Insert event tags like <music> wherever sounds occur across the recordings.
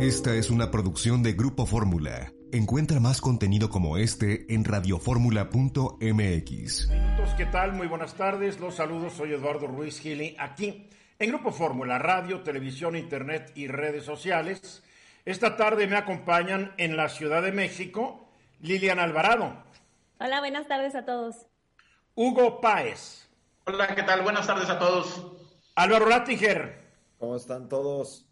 Esta es una producción de Grupo Fórmula. Encuentra más contenido como este en radioformula.mx. ¿Qué tal? Muy buenas tardes. Los saludos. Soy Eduardo Ruiz Gili, aquí en Grupo Fórmula, radio, televisión, internet y redes sociales. Esta tarde me acompañan en la Ciudad de México Lilian Alvarado. Hola, buenas tardes a todos. Hugo Páez. Hola, ¿qué tal? Buenas tardes a todos. Álvaro Rattinger. ¿Cómo están todos?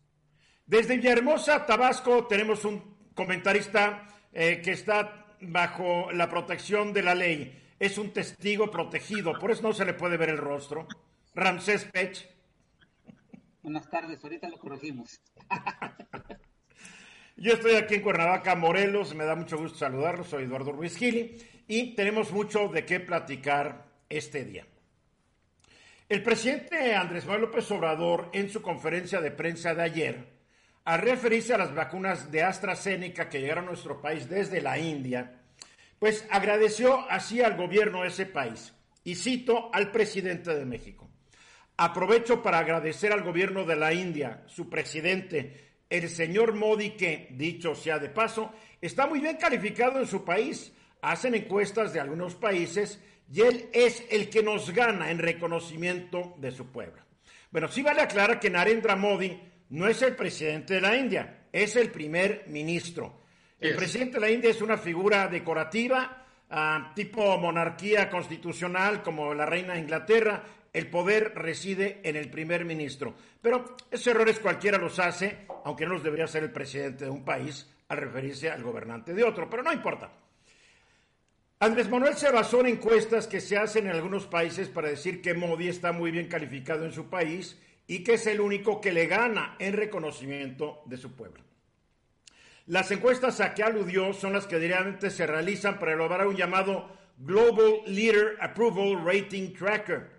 Desde Villahermosa, Tabasco, tenemos un comentarista eh, que está bajo la protección de la ley. Es un testigo protegido, por eso no se le puede ver el rostro. Ramsés Pech. Buenas tardes, ahorita lo corregimos. <laughs> Yo estoy aquí en Cuernavaca, Morelos, me da mucho gusto saludarlos, soy Eduardo Ruiz Gili y tenemos mucho de qué platicar este día. El presidente Andrés Manuel López Obrador, en su conferencia de prensa de ayer, al referirse a las vacunas de AstraZeneca que llegaron a nuestro país desde la India, pues agradeció así al gobierno de ese país. Y cito al presidente de México. Aprovecho para agradecer al gobierno de la India, su presidente, el señor Modi, que, dicho sea de paso, está muy bien calificado en su país. Hacen encuestas de algunos países y él es el que nos gana en reconocimiento de su pueblo. Bueno, sí vale aclarar que Narendra Modi no es el presidente de la India, es el primer ministro. El presidente de la India es una figura decorativa, ah, tipo monarquía constitucional como la reina de Inglaterra. El poder reside en el primer ministro. Pero esos errores cualquiera los hace, aunque no los debería ser el presidente de un país al referirse al gobernante de otro. Pero no importa. Andrés Manuel se basó en encuestas que se hacen en algunos países para decir que Modi está muy bien calificado en su país y que es el único que le gana en reconocimiento de su pueblo. Las encuestas a que aludió son las que diariamente se realizan para elaborar un llamado Global Leader Approval Rating Tracker,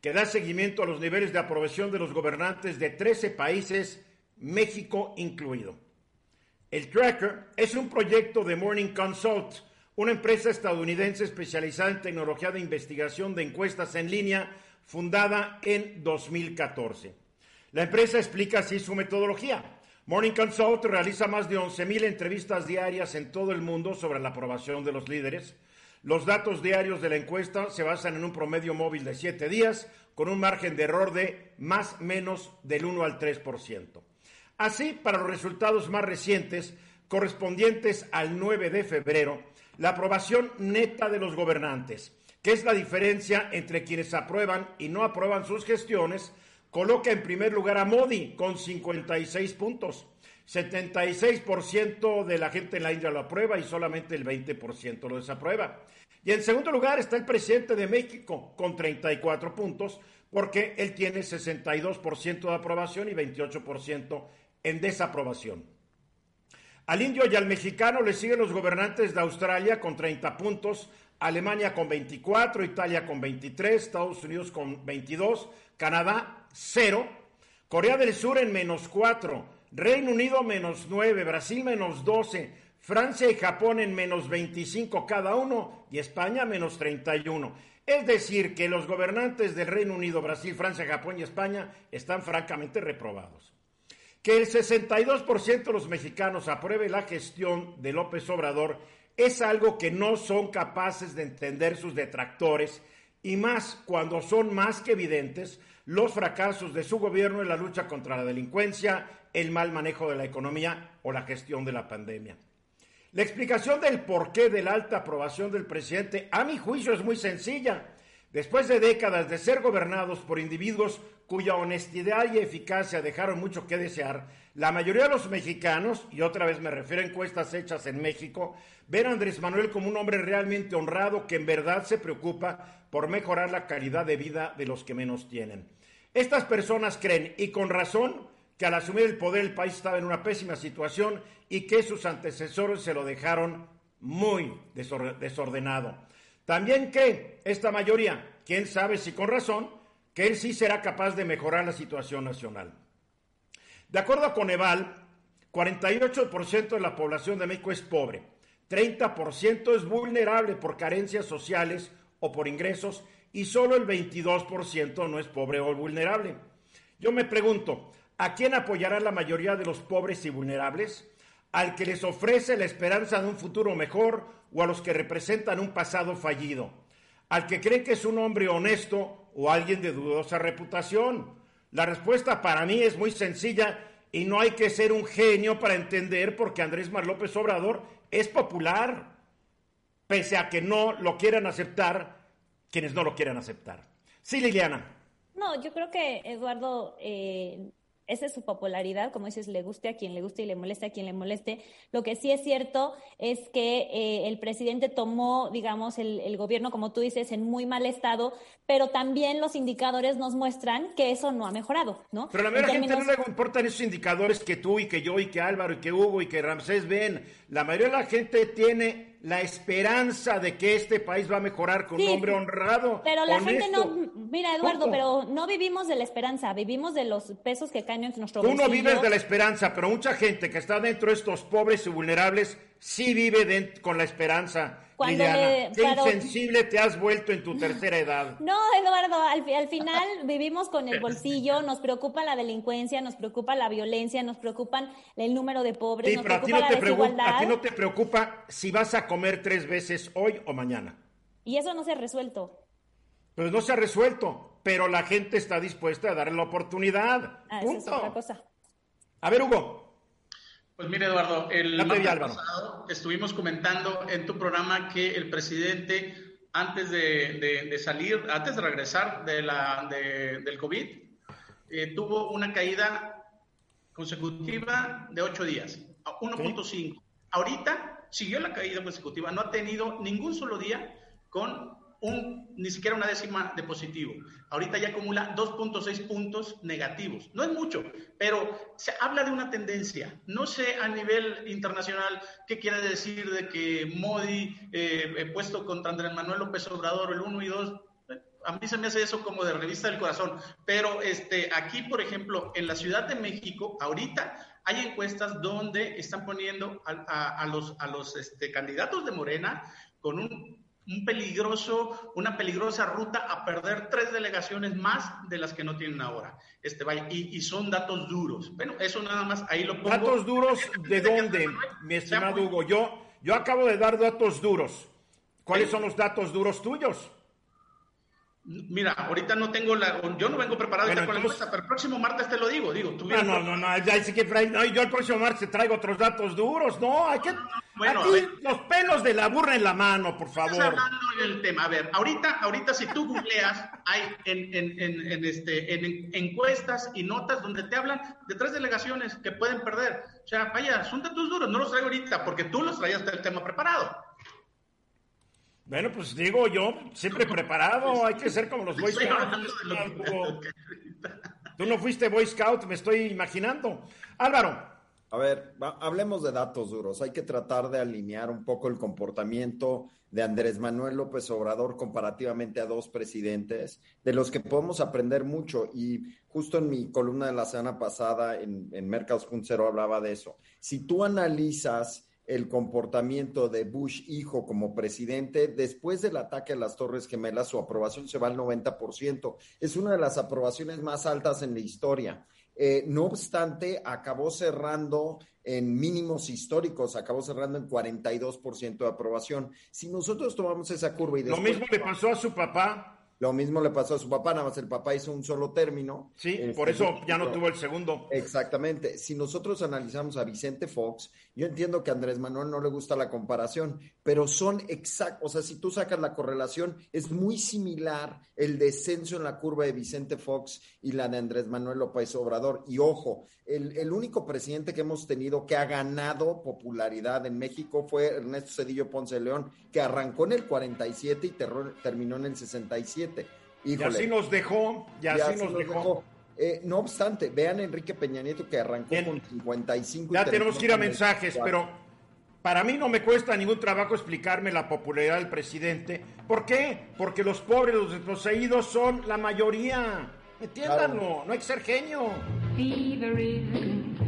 que da seguimiento a los niveles de aprobación de los gobernantes de 13 países, México incluido. El tracker es un proyecto de Morning Consult, una empresa estadounidense especializada en tecnología de investigación de encuestas en línea fundada en 2014. La empresa explica así su metodología. Morning Consult realiza más de 11.000 entrevistas diarias en todo el mundo sobre la aprobación de los líderes. Los datos diarios de la encuesta se basan en un promedio móvil de 7 días, con un margen de error de más menos del 1 al 3%. Así, para los resultados más recientes, correspondientes al 9 de febrero, la aprobación neta de los gobernantes, es la diferencia entre quienes aprueban y no aprueban sus gestiones, coloca en primer lugar a Modi con 56 puntos. 76% de la gente en la India lo aprueba y solamente el 20% lo desaprueba. Y en segundo lugar está el presidente de México con 34 puntos, porque él tiene 62% de aprobación y 28% en desaprobación. Al indio y al mexicano le siguen los gobernantes de Australia con 30 puntos, Alemania con 24, Italia con 23, Estados Unidos con 22, Canadá 0, Corea del Sur en menos 4, Reino Unido menos 9, Brasil menos 12, Francia y Japón en menos 25 cada uno y España menos 31. Es decir, que los gobernantes del Reino Unido, Brasil, Francia, Japón y España están francamente reprobados. Que el 62% de los mexicanos apruebe la gestión de López Obrador es algo que no son capaces de entender sus detractores y más cuando son más que evidentes los fracasos de su gobierno en la lucha contra la delincuencia, el mal manejo de la economía o la gestión de la pandemia. La explicación del porqué de la alta aprobación del presidente, a mi juicio, es muy sencilla. Después de décadas de ser gobernados por individuos cuya honestidad y eficacia dejaron mucho que desear, la mayoría de los mexicanos, y otra vez me refiero a encuestas hechas en México, ven a Andrés Manuel como un hombre realmente honrado que en verdad se preocupa por mejorar la calidad de vida de los que menos tienen. Estas personas creen, y con razón, que al asumir el poder el país estaba en una pésima situación y que sus antecesores se lo dejaron muy desordenado. También que esta mayoría, quién sabe si con razón, que él sí será capaz de mejorar la situación nacional. De acuerdo a Coneval, 48% de la población de México es pobre, 30% es vulnerable por carencias sociales o por ingresos y solo el 22% no es pobre o vulnerable. Yo me pregunto, ¿A quién apoyará la mayoría de los pobres y vulnerables? ¿Al que les ofrece la esperanza de un futuro mejor o a los que representan un pasado fallido? ¿Al que cree que es un hombre honesto o alguien de dudosa reputación? La respuesta para mí es muy sencilla y no hay que ser un genio para entender porque Andrés Mar López Obrador es popular, pese a que no lo quieran aceptar quienes no lo quieran aceptar. Sí, Liliana. No, yo creo que Eduardo eh, esa es su popularidad, como dices, le guste a quien le guste y le moleste a quien le moleste. Lo que sí es cierto es que eh, el presidente tomó, digamos, el, gobierno, como tú dices, en muy mal estado, pero también los indicadores nos muestran que eso no ha mejorado, ¿no? Pero a la mayoría de la gente no le importan esos indicadores que tú y que yo y que Álvaro y que Hugo y que Ramsés ven. La mayoría de la gente tiene la esperanza de que este país va a mejorar con un hombre honrado. Pero la gente no, mira Eduardo, pero no vivimos de la esperanza, vivimos de los pesos que caen en nuestro Tú no vives de la esperanza, pero mucha gente que está dentro de estos pobres y vulnerables sí vive con la esperanza. Cuando Qué insensible te has vuelto en tu tercera edad. No, Eduardo, al, al, final vivimos con el bolsillo, nos preocupa la delincuencia, nos preocupa la violencia, nos preocupan el número de pobres, nos preocupa la desigualdad. A ti no te preocupa si vas a comer tres veces hoy o mañana. Y eso no se ha resuelto. Pues no se ha resuelto, pero la gente está dispuesta a darle la oportunidad. Ah, es otra cosa. A ver, Hugo. Pues mire, Eduardo, el pasado estuvimos comentando en tu programa que el presidente, antes de, salir, antes de regresar de la, del COVID, eh, tuvo una caída consecutiva de ocho días, 1.5. Ahorita siguió la caída consecutiva, no ha tenido ningún solo día con un, ni siquiera una décima de positivo. Ahorita ya acumula 2.6 puntos negativos. No es mucho, pero se habla de una tendencia. No sé a nivel internacional qué quiere decir de que Modi, eh, puesto contra Andrés Manuel López Obrador, el 1 y 2, a mí se me hace eso como de revista del corazón. Pero este, aquí, por ejemplo, en la Ciudad de México, ahorita hay encuestas donde están poniendo a, los, a los este, candidatos de Morena con un un peligroso, una peligrosa ruta a perder tres delegaciones más de las que no tienen ahora. Este, vaya, y, son datos duros. Bueno, eso nada más, ahí lo pongo. ¿Datos duros de dónde, mi estimado Hugo? Yo, yo acabo de dar datos duros. ¿Cuáles son los datos duros tuyos? Mira, ahorita no tengo la. Yo no vengo preparado con la encuesta, pero el próximo martes te lo digo. digo tú no, no, no, no, ya que no, yo el próximo martes traigo otros datos duros. No, hay que. Bueno, aquí, los pelos de la burra en la mano, por favor. hablando del tema. A ver, ahorita, ahorita si tú googleas, hay en, en, en, en, este, en encuestas y notas donde te hablan de tres delegaciones que pueden perder. O sea, vaya, son datos duros, no los traigo ahorita porque tú los traías del tema preparado. Bueno, pues digo yo, siempre <laughs> preparado, hay que ser como los Boy Scouts. Tú no fuiste Boy Scout, me estoy imaginando. Álvaro. A ver, hablemos de datos duros. Hay que tratar de alinear un poco el comportamiento de Andrés Manuel López Obrador comparativamente a dos presidentes, de los que podemos aprender mucho. Y justo en mi columna de la semana pasada en, en Mercados.0 hablaba de eso. Si tú analizas el comportamiento de Bush hijo como presidente, después del ataque a las Torres Gemelas, su aprobación se va al 90%. Es una de las aprobaciones más altas en la historia. Eh, no obstante, acabó cerrando en mínimos históricos, acabó cerrando en 42% de aprobación. Si nosotros tomamos esa curva y Lo mismo le pasó a su papá lo mismo le pasó a su papá, nada más el papá hizo un solo término. Sí, por este, eso ya no tuvo el segundo. Exactamente. Si nosotros analizamos a Vicente Fox, yo entiendo que a Andrés Manuel no le gusta la comparación, pero son exactos, o sea, si tú sacas la correlación, es muy similar el descenso en la curva de Vicente Fox y la de Andrés Manuel López Obrador. Y ojo, el, el único presidente que hemos tenido que ha ganado popularidad en México fue Ernesto Cedillo Ponce de León, que arrancó en el 47 y terminó en el 67 y así nos dejó, y así, nos, dejó. Eh, no obstante, vean Enrique Peña Nieto que arrancó con 55. Ya tenemos que ir a mensajes, pero para mí no me cuesta ningún trabajo explicarme la popularidad del presidente. ¿Por qué? Porque los pobres, los desposeídos son la mayoría. Entiéndanlo, no hay que ser genio.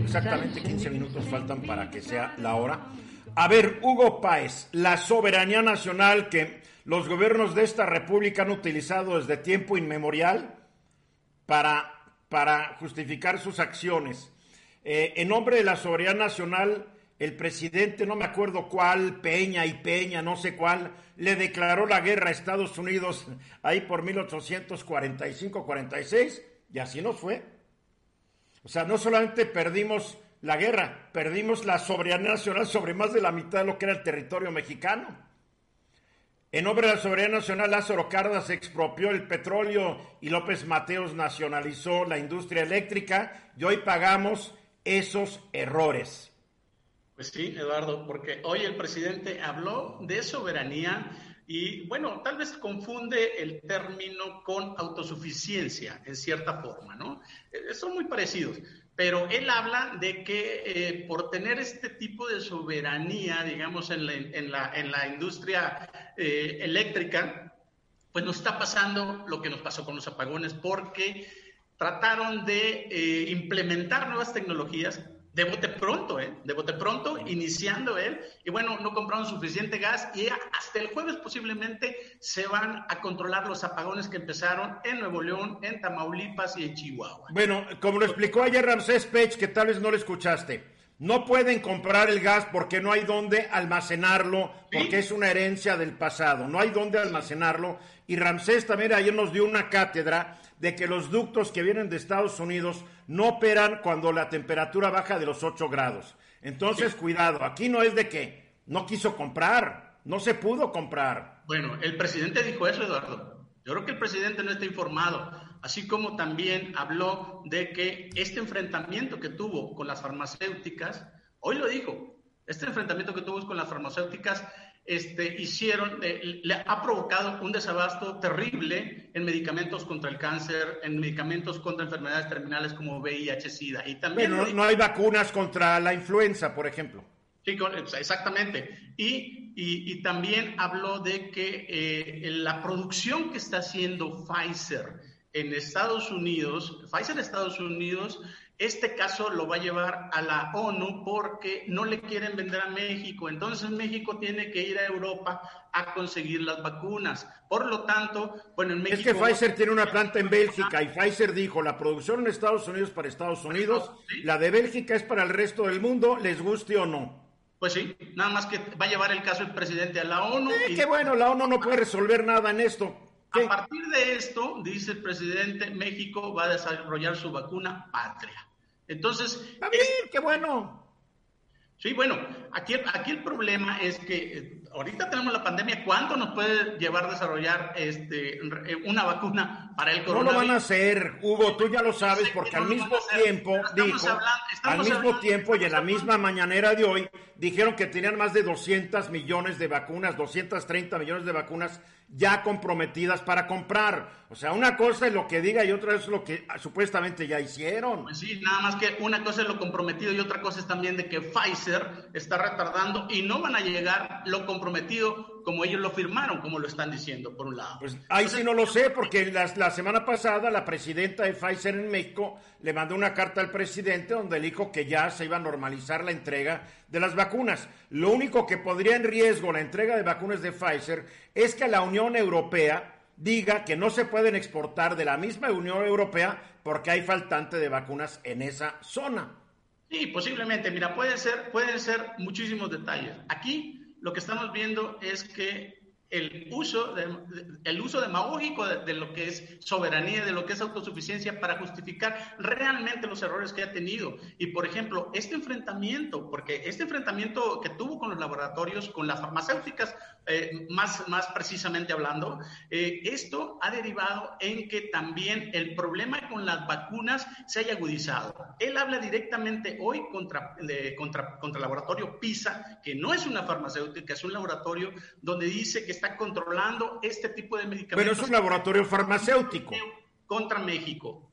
Exactamente 15 minutos faltan para que sea la hora. A ver, Hugo Páez, la soberanía nacional que los gobiernos de esta república han utilizado desde tiempo inmemorial para para justificar sus acciones. Eh, en nombre de la soberanía nacional, el presidente, no me acuerdo cuál, Peña y Peña, no sé cuál, le declaró la guerra a Estados Unidos ahí por 1845-46 y así nos fue. O sea, no solamente perdimos la guerra, perdimos la soberanía nacional sobre más de la mitad de lo que era el territorio mexicano. En nombre de la soberanía nacional, Lázaro Cárdenas expropió el petróleo y López Mateos nacionalizó la industria eléctrica y hoy pagamos esos errores. Pues sí, Eduardo, porque hoy el presidente habló de soberanía y bueno, tal vez confunde el término con autosuficiencia en cierta forma, ¿no? Eh, son muy parecidos, pero él habla de que eh, por tener este tipo de soberanía, digamos, en la, en la, industria eh, eléctrica, pues nos está pasando lo que nos pasó con los apagones, porque trataron de implementar nuevas tecnologías de bote pronto, ¿eh? De bote pronto, iniciando él. Y bueno, no compraron suficiente gas y hasta el jueves posiblemente se van a controlar los apagones que empezaron en Nuevo León, en Tamaulipas y en Chihuahua. Bueno, como lo explicó ayer Ramsés Pech, que tal vez no lo escuchaste, no pueden comprar el gas porque no hay dónde almacenarlo, porque es una herencia del pasado, no hay dónde almacenarlo. Y Ramsés también ayer nos dio una cátedra de que los ductos que vienen de Estados Unidos no operan cuando la temperatura baja de los 8 grados. Entonces, cuidado, aquí no es de que no quiso comprar, no se pudo comprar. Bueno, el presidente dijo eso, Eduardo. Yo creo que el presidente no está informado, así como también habló de que este enfrentamiento que tuvo con las farmacéuticas, hoy lo dijo, este enfrentamiento que tuvo con las farmacéuticas este, hicieron, eh, le ha provocado un desabasto terrible en medicamentos contra el cáncer, en medicamentos contra enfermedades terminales como VIH, SIDA. Y también no, hay vacunas contra la influenza, por ejemplo. Sí, exactamente. Y, y, también habló de que eh, la producción que está haciendo Pfizer en Estados Unidos, Pfizer Estados Unidos este caso lo va a llevar a la ONU porque no le quieren vender a México. Entonces México tiene que ir a Europa a conseguir las vacunas. Por lo tanto, bueno, en México... Es que Pfizer tiene una planta en Bélgica y Pfizer dijo, la producción en Estados Unidos para Estados Unidos, la de Bélgica es para el resto del mundo, les guste o no. Pues sí, nada más que va a llevar el caso el presidente a la ONU. y... Qué bueno, la ONU no puede resolver nada en esto. A partir de esto, dice el presidente, México va a desarrollar su vacuna patria. Entonces... qué bueno. Sí, bueno, aquí, aquí el problema es que eh, ahorita tenemos la pandemia, ¿cuánto nos puede llevar a desarrollar este, una vacuna para el coronavirus? No lo van a hacer, Hugo, tú ya lo sabes, porque al mismo tiempo dijo, al mismo tiempo y en la misma mañanera de hoy, dijeron que tenían más de 200 millones de vacunas, 230 millones de vacunas ya comprometidas para comprar. O sea, una cosa es lo que diga y otra es lo que supuestamente ya hicieron. Pues sí, nada más que una cosa es lo comprometido y otra cosa es también de que Pfizer está retardando y no van a llegar lo comprometido como ellos lo firmaron, como lo están diciendo, por un lado. Pues ahí sí no lo sé, porque la, la, semana pasada la presidenta de Pfizer en México le mandó una carta al presidente donde dijo que ya se iba a normalizar la entrega de las vacunas. Lo único que podría en riesgo la entrega de vacunas de Pfizer es que la Unión Europea diga que no se pueden exportar de la misma Unión Europea porque hay faltante de vacunas en esa zona. Sí, posiblemente. Mira, pueden ser, pueden ser muchísimos detalles. Aquí lo que estamos viendo es que el uso, de, el uso demagógico de, lo que es soberanía, de lo que es autosuficiencia para justificar realmente los errores que ha tenido. Y, por ejemplo, este enfrentamiento, porque este enfrentamiento que tuvo con los laboratorios, con las farmacéuticas, eh, más, más precisamente hablando, eh, esto ha derivado en que también el problema con las vacunas se haya agudizado. Él habla directamente hoy contra, contra, contra el laboratorio PISA, que no es una farmacéutica, es un laboratorio donde dice que está controlando este tipo de medicamentos. Pero es un laboratorio farmacéutico. Contra México.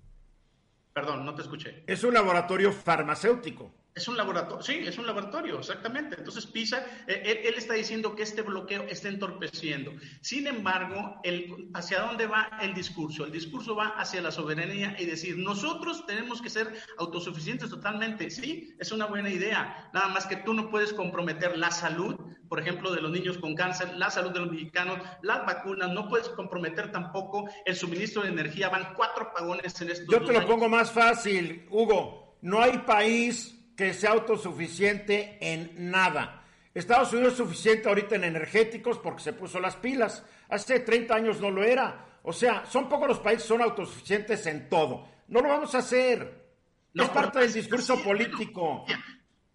Perdón, no te escuché. Es un laboratorio farmacéutico. Es un laboratorio, sí, es un laboratorio, exactamente. Entonces PISA, eh, él, está diciendo que este bloqueo está entorpeciendo. Sin embargo, el, ¿hacia dónde va el discurso? El discurso va hacia la soberanía y decir, nosotros tenemos que ser autosuficientes totalmente. Sí, es una buena idea. Nada más que tú no puedes comprometer la salud, por ejemplo, de los niños con cáncer, la salud de los mexicanos, las vacunas, no puedes comprometer tampoco el suministro de energía. Van cuatro pagones en estos Yo te lo pongo más fácil, Hugo. No hay país que sea autosuficiente en nada. Estados Unidos es suficiente ahorita en energéticos porque se puso las pilas. Hace 30 años no lo era. O sea, son pocos los países que son autosuficientes en todo. No lo vamos a hacer. es parte del discurso político.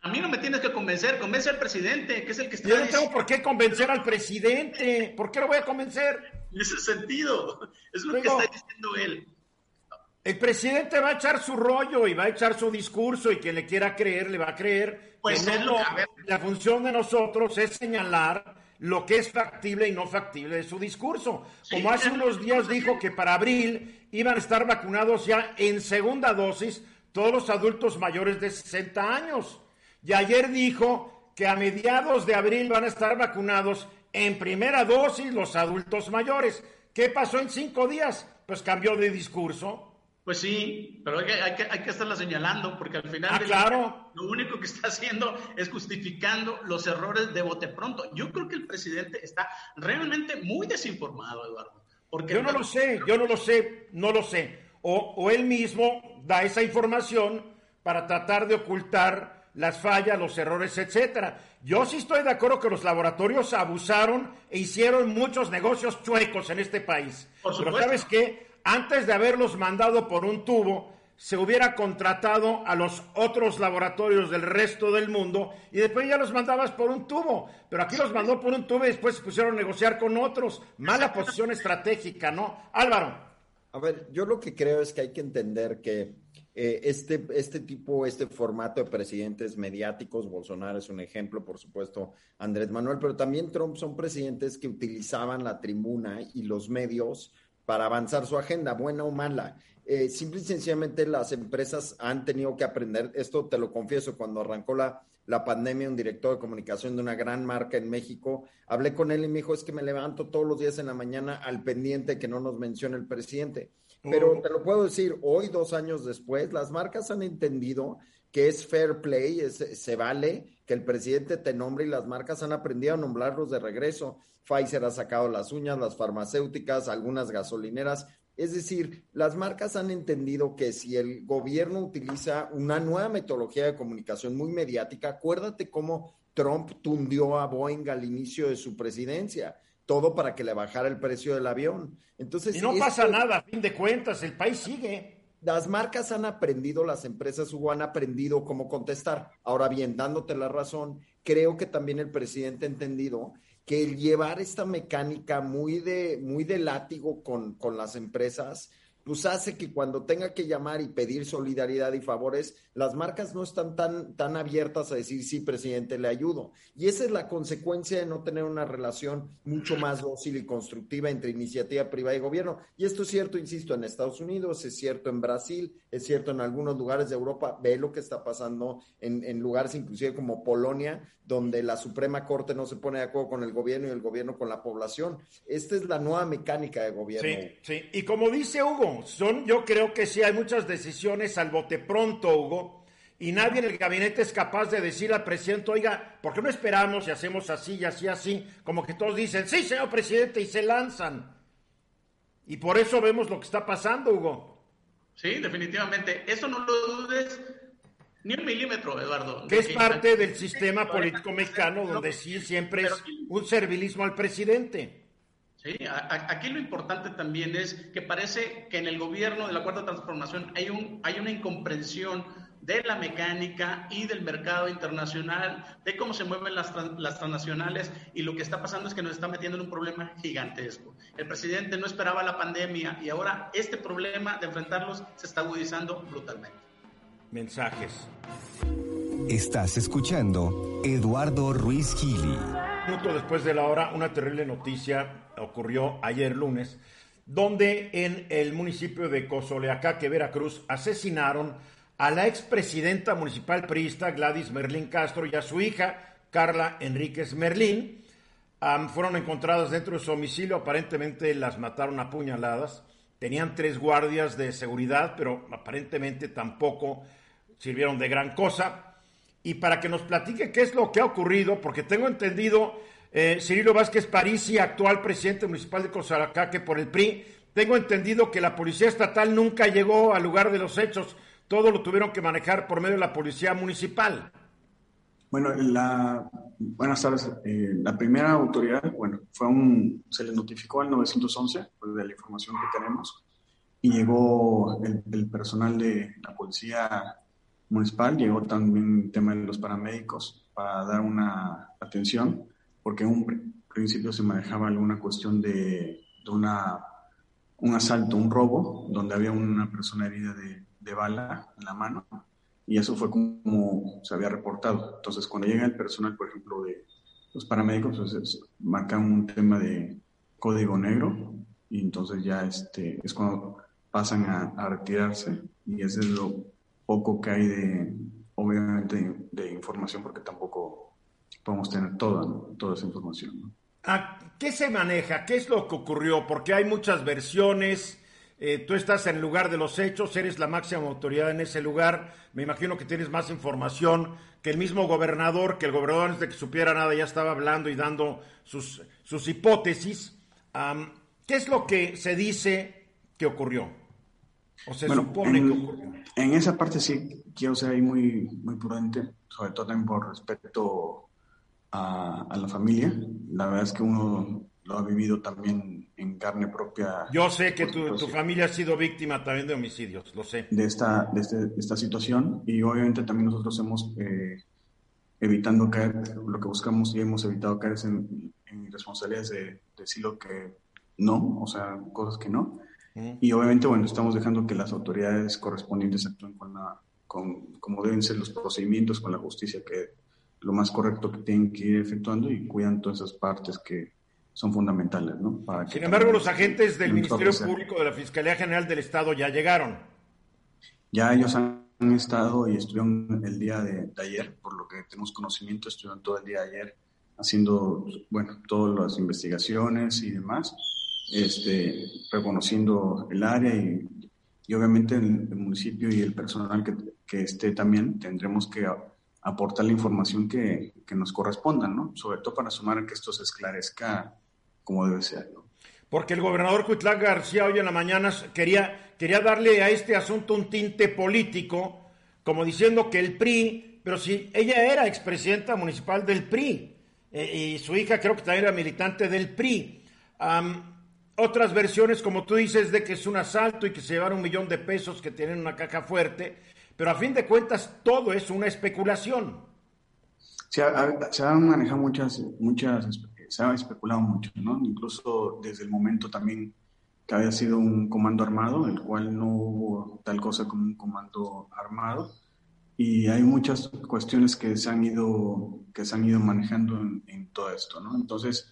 A mí no me tienes que convencer, convence al presidente, que es el que está. Yo no tengo por qué convencer al presidente. ¿Por qué lo voy a convencer? En ese sentido, es lo que está diciendo él. El presidente va a echar su rollo y va a echar su discurso y quien le quiera creer le va a creer. Pues la función de nosotros es señalar lo que es factible y no factible de su discurso. Como hace unos días dijo que para abril iban a estar vacunados ya en segunda dosis todos los adultos mayores de 60 años. Y ayer dijo que a mediados de abril van a estar vacunados en primera dosis los adultos mayores. ¿Qué pasó en cinco días? Pues cambió de discurso. Pues sí, pero hay que, hay que, hay que estarla señalando porque al final ah, claro. lo único que está haciendo es justificando los errores de bote pronto. Yo creo que el presidente está realmente muy desinformado, Eduardo. Porque yo no lo sé, yo no lo sé, no lo sé. O, o él mismo da esa información para tratar de ocultar las fallas, los errores, etcétera. Yo sí estoy de acuerdo que los laboratorios abusaron e hicieron muchos negocios chuecos en este país. Por Pero sabes qué, antes de haberlos mandado por un tubo, se hubiera contratado a los otros laboratorios del resto del mundo y después ya los mandabas por un tubo. Pero aquí los mandó por un tubo y después se pusieron a negociar con otros. Mala posición estratégica, ¿no? Álvaro. A ver, yo lo que creo es que hay que entender que eh, este, este tipo, este formato de presidentes mediáticos, Bolsonaro es un ejemplo, por supuesto, Andrés Manuel, pero también Trump son presidentes que utilizaban la tribuna y los medios para avanzar su agenda, buena o mala. Eh, simple y sencillamente las empresas han tenido que aprender, esto te lo confieso, cuando arrancó la, la pandemia, un director de comunicación de una gran marca en México, hablé con él y me dijo, es que me levanto todos los días en la mañana al pendiente que no nos menciona el presidente. Pero te lo puedo decir, hoy, dos años después, las marcas han entendido que es fair play, se vale que el presidente te nombre y las marcas han aprendido a nombrarlos de regreso. Pfizer ha sacado las uñas, las farmacéuticas, algunas gasolineras. Es decir, las marcas han entendido que si el gobierno utiliza una nueva metodología de comunicación muy mediática, acuérdate cómo Trump tundió a Boeing al inicio de su presidencia todo para que le bajara el precio del avión. Entonces, y no pasa nada, a fin de cuentas, el país sigue. Las marcas han aprendido, las empresas Hugo han aprendido cómo contestar. Ahora bien, dándote la razón, creo que también el presidente ha entendido que el llevar esta mecánica muy de, muy de látigo con, con las empresas, pues hace que cuando tenga que llamar y pedir solidaridad y favores, las marcas no están tan, tan abiertas a decir, sí, presidente, le ayudo. Y esa es la consecuencia de no tener una relación mucho más dócil y constructiva entre iniciativa privada y gobierno. Y esto es cierto, insisto, en Estados Unidos, es cierto en Brasil, es cierto en algunos lugares de Europa. Ve lo que está pasando en, en lugares inclusive como Polonia, donde la Suprema Corte no se pone de acuerdo con el gobierno y el gobierno con la población. Esta es la nueva mecánica de gobierno. Sí, sí. Y como dice Hugo, son, yo creo que sí hay muchas decisiones al bote pronto, Hugo, y nadie en el gabinete es capaz de decir al presidente, oiga, ¿por qué no esperamos y hacemos así y así, así? Como que todos dicen, sí, señor presidente, y se lanzan. Y por eso vemos lo que está pasando, Hugo. Sí, definitivamente. Eso no lo dudes ni un milímetro, Eduardo. Que es parte del sistema político mexicano donde sí siempre es un servilismo al presidente. Sí, aquí lo importante también es que parece que en el gobierno de la Cuarta Transformación hay, un, hay una incomprensión de la mecánica y del mercado internacional, de cómo se mueven las, las transnacionales y lo que está pasando es que nos está metiendo en un problema gigantesco. El presidente no esperaba la pandemia y ahora este problema de enfrentarlos se está agudizando brutalmente mensajes. Estás escuchando Eduardo Ruiz Gili. Minuto después de la hora, una terrible noticia ocurrió ayer lunes, donde en el municipio de Cozoleacaque, Veracruz, asesinaron a la expresidenta municipal priista Gladys Merlín Castro y a su hija Carla Enríquez Merlín. fueron encontradas dentro de su domicilio, aparentemente las mataron a puñaladas. Tenían tres guardias de seguridad, pero aparentemente tampoco sirvieron de gran cosa. Y para que nos platique qué es lo que ha ocurrido, porque tengo entendido, eh, Cirilo Vázquez Parisi, actual presidente municipal de Cosaracaque por el PRI, tengo entendido que la policía estatal nunca llegó al lugar de los hechos, todo lo tuvieron que manejar por medio de la policía municipal. Bueno, la, buenas tardes. Eh, la primera autoridad, bueno, fue un, se le notificó al 911, pues de la información que tenemos, y llegó el, el personal de la policía municipal, llegó también el tema de los paramédicos para dar una atención, porque en un principio se manejaba alguna cuestión de, de una un asalto, un robo, donde había una persona herida de, bala en la mano, y eso fue como se había reportado. Entonces, cuando llega el personal, por ejemplo, de los paramédicos, pues marcan un tema de código negro, y entonces ya este, es cuando pasan a, retirarse, y ese es lo poco que hay de, obviamente, de, información, porque tampoco podemos tener toda, toda esa información. ¿no? qué se maneja? ¿Qué es lo que ocurrió? Porque hay muchas versiones. Eh, tú estás en el lugar de los hechos, eres la máxima autoridad en ese lugar. Me imagino que tienes más información que el mismo gobernador, que el gobernador antes de que supiera nada ya estaba hablando y dando sus, sus hipótesis. ¿Qué es lo que se dice que ocurrió? O se supone en, que. En esa parte sí quiero ser ahí muy, muy prudente, sobre todo también por respeto a, la familia. La verdad es que uno lo ha vivido también en carne propia. Yo sé que tu, tu, familia ha sido víctima también de homicidios, lo sé. De esta, de, este, esta situación y obviamente también nosotros hemos, eh, evitando caer, lo que buscamos y hemos evitado caer en, en responsabilidades de, decir lo que no, o sea, cosas que no. Y obviamente, bueno, estamos dejando que las autoridades correspondientes actúen con la, con, como deben ser los procedimientos con la justicia que lo más correcto que tienen que ir efectuando y cuidan todas esas partes que son fundamentales, ¿no? Para Sin embargo, los agentes del Ministerio Público de la Fiscalía General del Estado ya llegaron. Ya ellos han estado y estuvieron el día de, ayer, por lo que tenemos conocimiento, estuvieron todo el día de ayer haciendo, bueno, todas las investigaciones y demás, este, reconociendo el área y, obviamente el, municipio y el personal que, esté también tendremos que aportar la información que, nos corresponda, ¿no? Sobre todo para sumar a que esto se esclarezca como debe ser. Porque el gobernador Cuitlán García hoy en la mañana quería, quería darle a este asunto un tinte político, como diciendo que el PRI, pero si ella era expresidenta municipal del PRI, eh, y su hija creo que también era militante del PRI. Otras versiones, como tú dices, de que es un asalto y que se llevaron un millón de pesos que tienen una caja fuerte pero a fin de cuentas todo es una especulación. Se, han manejado muchas, muchas, se ha especulado mucho, ¿no? Incluso desde el momento también que había sido un comando armado, el cual no hubo tal cosa como un comando armado. Y hay muchas cuestiones que se han ido, que se han ido manejando en, todo esto, ¿no? Entonces,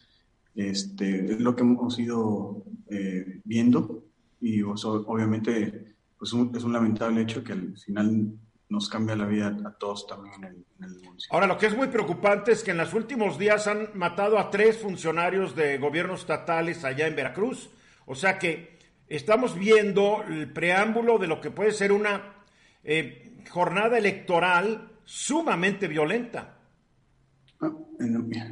este, es lo que hemos ido eh, viendo y obviamente pues es un lamentable hecho que al final nos cambia la vida a todos también en el, municipio. Ahora, lo que es muy preocupante es que en los últimos días han matado a tres funcionarios de gobiernos estatales allá en Veracruz. O sea que estamos viendo el preámbulo de lo que puede ser una eh, jornada electoral sumamente violenta. Ah,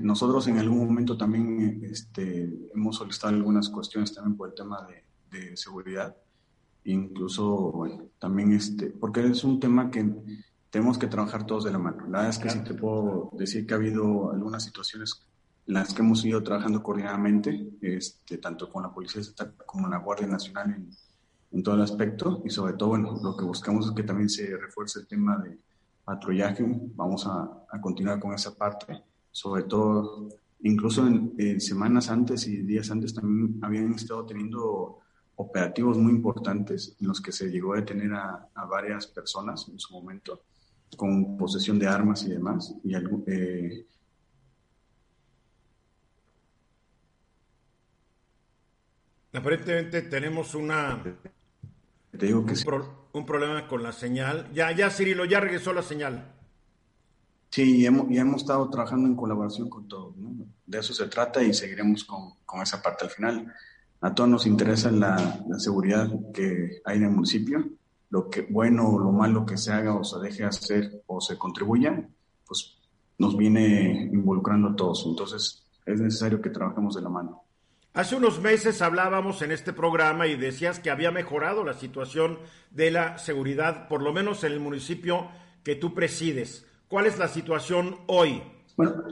nosotros en algún momento también este, hemos solicitado algunas cuestiones también por el tema de seguridad. Incluso, también este, porque es un tema que tenemos que trabajar todos de la mano. La verdad es que sí te puedo decir que ha habido algunas situaciones en las que hemos ido trabajando coordinadamente, este, tanto con la Policía Estatal como la Guardia Nacional en, en, todo el aspecto, y sobre todo, lo que buscamos es que también se refuerce el tema de patrullaje, vamos a, a continuar con esa parte, sobre todo, incluso en, semanas antes y días antes también habían estado teniendo operativos muy importantes en los que se llegó a detener a, varias personas en su momento con posesión de armas y demás. Y eh, Aparentemente tenemos una te digo que un, sí. Un problema con la señal. Ya, ya, Cirilo, ya regresó la señal. Sí, y hemos, y hemos estado trabajando en colaboración con todos. ¿no? De eso se trata y seguiremos con, con, esa parte al final. A todos nos interesa la, la, seguridad que hay en el municipio. Lo que bueno o lo malo que se haga o se deje hacer o se contribuya, pues nos viene involucrando a todos. Entonces es necesario que trabajemos de la mano. Hace unos meses hablábamos en este programa y decías que había mejorado la situación de la seguridad, por lo menos en el municipio que tú presides. ¿Cuál es la situación hoy? Bueno,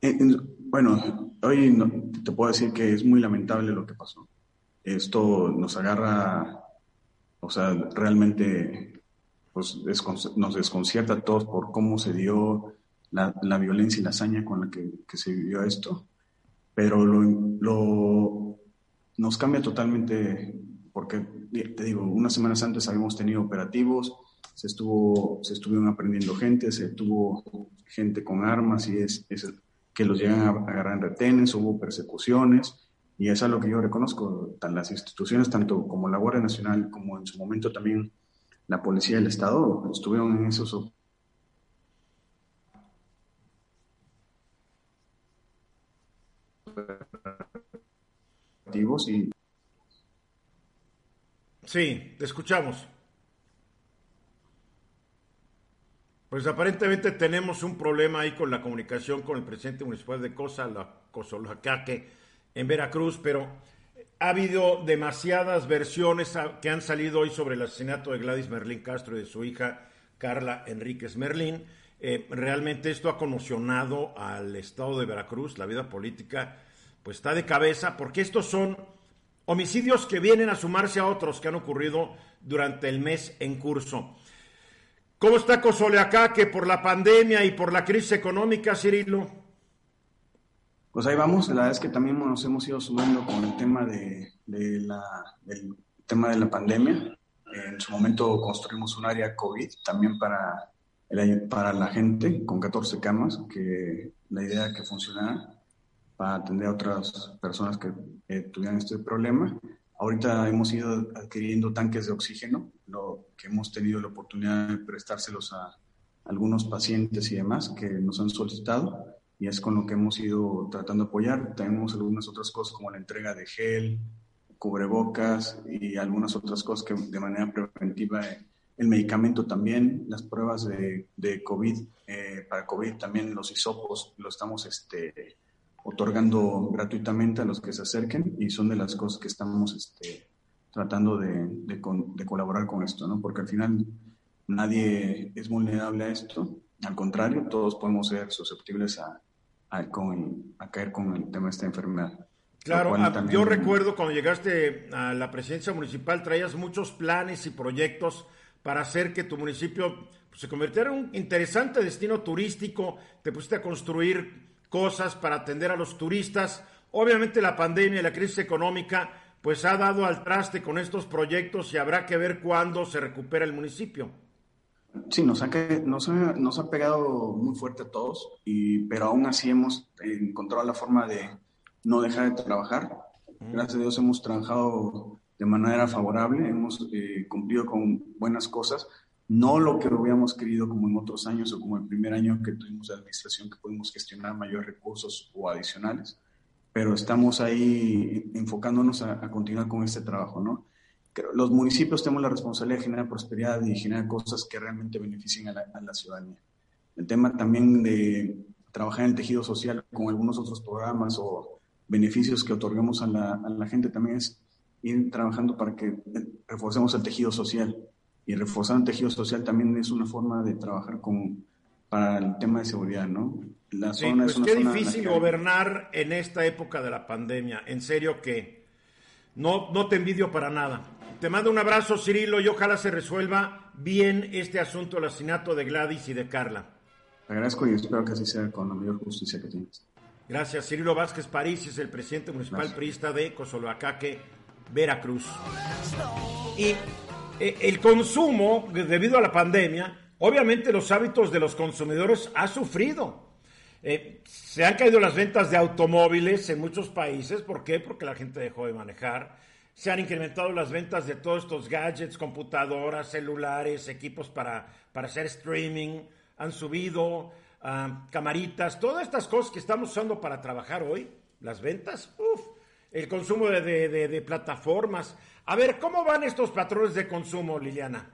en, bueno hoy no, te puedo decir que es muy lamentable lo que pasó. Esto nos agarra, o sea, realmente pues, nos desconcierta a todos por cómo se dio la, violencia y la hazaña con la que se vivió esto. Pero lo, lo, nos cambia totalmente, porque te digo, unas semanas antes habíamos tenido operativos, se estuvo se estuvieron aprendiendo gente, se tuvo gente con armas y es, es que los llegan a agarrar en retenes, hubo persecuciones y eso es lo que yo reconozco, tan las instituciones, tanto como la Guardia Nacional como en su momento también la Policía del Estado, estuvieron en esos operativos y... Sí, te escuchamos. Pues aparentemente tenemos un problema ahí con la comunicación con el presidente municipal de Cosa, la Cosolacaque, en Veracruz, pero ha habido demasiadas versiones que han salido hoy sobre el asesinato de Gladys Merlín Castro y de su hija Carla Enríquez Merlín. Eh, realmente esto ha conmocionado al estado de Veracruz, la vida política pues está de cabeza, porque estos son homicidios que vienen a sumarse a otros que han ocurrido durante el mes en curso. ¿Cómo está Cozoleacaque por la pandemia y por la crisis económica, Cirilo? Pues ahí vamos, la verdad es que también nos hemos ido sumando con el tema de, la, tema de la pandemia. En su momento construimos un área COVID también para, el, para la gente con 14 camas, que la idea que funcionara para atender a otras personas que eh, tuvieran este problema. Ahorita hemos ido adquiriendo tanques de oxígeno, lo que hemos tenido la oportunidad de prestárselos a algunos pacientes y demás que nos han solicitado y es con lo que hemos ido tratando de apoyar. Tenemos algunas otras cosas como la entrega de gel, cubrebocas y algunas otras cosas que de manera preventiva, el medicamento también, las pruebas de, de COVID, eh, para COVID también los hisopos lo estamos este, otorgando gratuitamente a los que se acerquen y son de las cosas que estamos este, tratando de, de, de, colaborar con esto, ¿no? Porque al final nadie es vulnerable a esto, al contrario, todos podemos ser susceptibles a, a, con, a caer con el tema de esta enfermedad. Claro, también... yo recuerdo cuando llegaste a la presidencia municipal traías muchos planes y proyectos para hacer que tu municipio pues, se convirtiera en un interesante destino turístico, te pusiste a construir cosas para atender a los turistas. Obviamente la pandemia y la crisis económica pues ha dado al traste con estos proyectos y habrá que ver cuándo se recupera el municipio. Sí, nos ha, nos ha, nos ha pegado muy fuerte a todos, y, pero aún así hemos encontrado la forma de no dejar de trabajar. Gracias a Dios hemos trabajado de manera favorable, hemos eh, cumplido con buenas cosas, no lo que hubiéramos querido como en otros años o como el primer año que tuvimos de administración que pudimos gestionar mayores recursos o adicionales, pero estamos ahí enfocándonos a, continuar con este trabajo, ¿no? Los municipios tenemos la responsabilidad de generar prosperidad y generar cosas que realmente beneficien a la, a la ciudadanía. El tema también de trabajar en el tejido social con algunos otros programas o beneficios que otorgamos a la, a la gente también es ir trabajando para que reforcemos el tejido social y reforzar el tejido social también es una forma de trabajar con, para el tema de seguridad, ¿no? La sí, zona pues es una qué zona difícil en gobernar en esta época de la pandemia. En serio que no, no te envidio para nada. Te mando un abrazo, Cirilo, y ojalá se resuelva bien este asunto del asesinato de Gladys y de Carla. Te agradezco y espero que así sea con la mayor justicia que tienes. Gracias. Cirilo Vázquez París es el presidente municipal Gracias. priista de Cozoloacaque, Veracruz. Y el consumo, debido a la pandemia, obviamente los hábitos de los consumidores ha sufrido. Eh, se han caído las ventas de automóviles en muchos países. ¿Por qué? Porque la gente dejó de manejar. se han incrementado las ventas de todos estos gadgets, computadoras, celulares, equipos para, para hacer streaming, han subido, ah, camaritas, todas estas cosas que estamos usando para trabajar hoy, las ventas, uff, el consumo de, plataformas. A ver, ¿cómo van estos patrones de consumo, Liliana?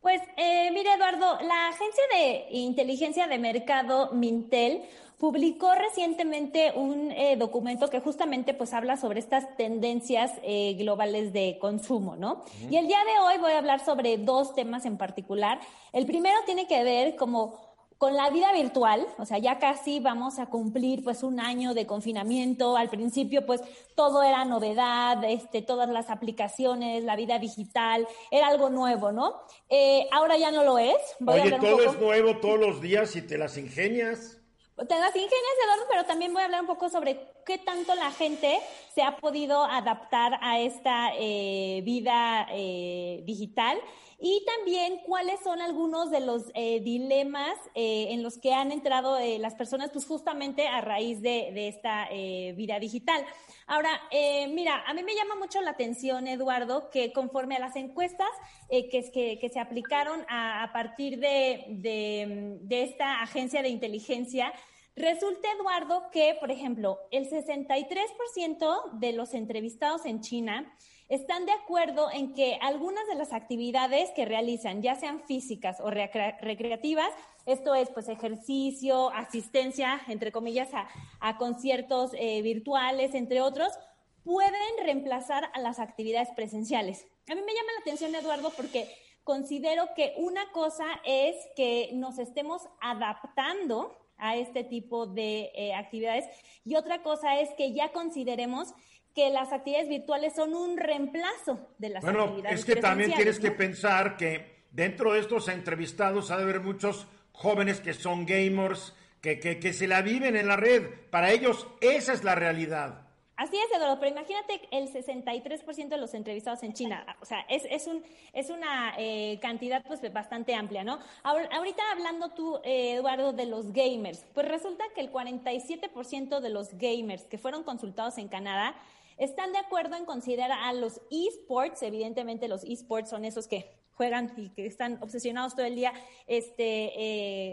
Pues eh, mire, Eduardo, la agencia de inteligencia de mercado Mintel publicó recientemente un eh, documento que justamente pues habla sobre estas tendencias eh, globales de consumo, ¿no? Y el día de hoy voy a hablar sobre dos temas en particular. El primero tiene que ver como con la vida virtual, o sea, ya casi vamos a cumplir pues un año de confinamiento. Al principio pues todo era novedad, este, todas las aplicaciones, la vida digital, era algo nuevo, ¿no? Eh, ahora ya no lo es. Oye, todo es nuevo todos los días y te las ingenias te las ingenias, Eduardo, pero también voy a hablar un poco sobre qué tanto la gente se ha podido adaptar a esta eh, vida eh, digital y también cuáles son algunos de los eh, dilemas en los que han entrado las personas, pues justamente a raíz de, esta vida digital. Ahora, mira, a mí me llama mucho la atención, Eduardo, que conforme a las encuestas que, que, se aplicaron a, partir de, de esta agencia de inteligencia, Resulta, Eduardo, que, por ejemplo, el 63% de los entrevistados en China están de acuerdo en que algunas de las actividades que realizan, ya sean físicas o recreativas, esto es pues ejercicio, asistencia, entre comillas, a, conciertos eh, virtuales, entre otros, pueden reemplazar a las actividades presenciales. A mí me llama la atención, Eduardo, porque considero que una cosa es que nos estemos adaptando a este tipo de eh, actividades. Y otra cosa es que ya consideremos que las actividades virtuales son un reemplazo de las bueno, actividades es que también tienes que pensar que dentro de estos entrevistados ha de haber muchos jóvenes que son gamers, que, que, que se la viven en la red. Para ellos esa es la realidad. Así es, Eduardo, pero imagínate el 63% de los entrevistados en China, o sea, es, es, un, es una eh, cantidad pues bastante amplia, ¿no? Ahorita hablando tú, eh, Eduardo, de los gamers, pues resulta que el 47% de los gamers que fueron consultados en Canadá están de acuerdo en considerar a los esports, evidentemente los esports son esos que juegan y que están obsesionados todo el día este,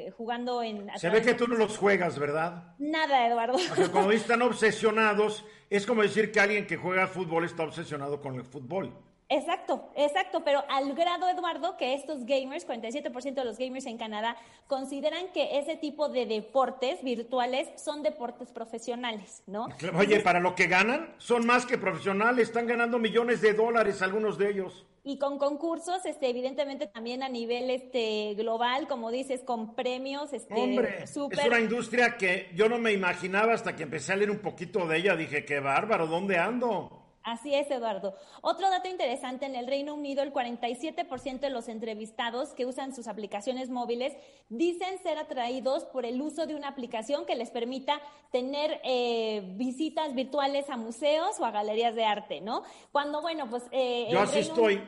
eh, jugando en... Se ve que tú no los juegas, ¿verdad? Nada, Eduardo. como <laughs> están obsesionados, es como decir que alguien que juega fútbol está obsesionado con el fútbol. Exacto, exacto, pero al grado, Eduardo, que estos gamers, 47% de los gamers en Canadá, consideran que ese tipo de deportes virtuales son deportes profesionales, ¿no? Oye, para lo que ganan, son más que profesionales, están ganando millones de dólares algunos de ellos. Y con concursos, este, evidentemente también a nivel este, global, como dices, con premios. Este, Hombre, es una industria que yo no me imaginaba hasta que empecé a leer un poquito de ella. Dije, qué bárbaro, ¿dónde ando? Así es, Eduardo. Otro dato interesante, en el Reino Unido el 47% de los entrevistados que usan sus aplicaciones móviles dicen ser atraídos por el uso de una aplicación que les permita tener eh, visitas virtuales a museos o a galerías de arte, ¿no? Cuando, bueno, pues... Eh, Yo así estoy.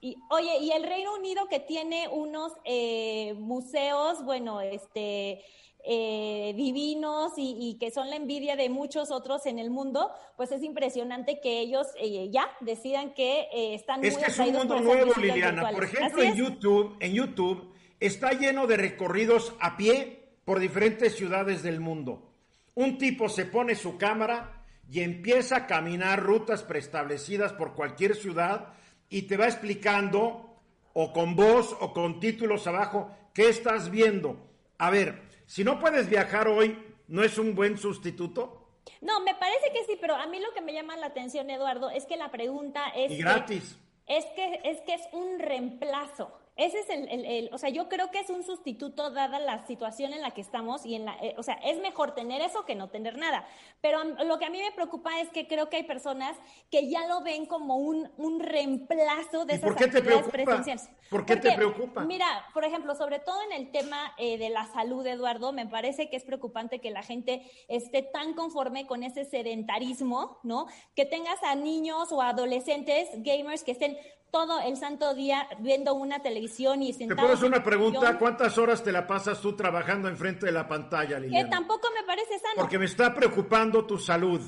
Y, oye, y el Reino Unido que tiene unos eh, museos, bueno, este eh, divinos y, que son la envidia de muchos otros en el mundo, pues es impresionante que ellos eh, ya decidan que eh, están es que es un mundo nuevo, Liliana. Por ejemplo, en YouTube, en YouTube está lleno de recorridos a pie por diferentes ciudades del mundo. Un tipo se pone su cámara y empieza a caminar rutas preestablecidas por cualquier ciudad y te va explicando o con voz o con títulos abajo qué estás viendo. A ver, si no puedes viajar hoy, ¿no es un buen sustituto? No, me parece que sí, pero a mí lo que me llama la atención, Eduardo, es que la pregunta es... Y gratis. es que, es que es un reemplazo. Ese es el, o sea, yo creo que es un sustituto dada la situación en la que estamos y en la, eh, o sea, es mejor tener eso que no tener nada. Pero lo que a mí me preocupa es que creo que hay personas que ya lo ven como un, un reemplazo de esas por qué te preocupa? ¿Por qué te preocupa? Mira, por ejemplo, sobre todo en el tema eh, de la salud, Eduardo, me parece que es preocupante que la gente esté tan conforme con ese sedentarismo, ¿no? Que tengas a niños o adolescentes gamers que estén todo el santo día viendo una televisión y sentados. Te puedo hacer una pregunta, ¿cuántas horas te la pasas tú trabajando enfrente de la pantalla, Liliana? Que tampoco me parece sano. Porque me está preocupando tu salud.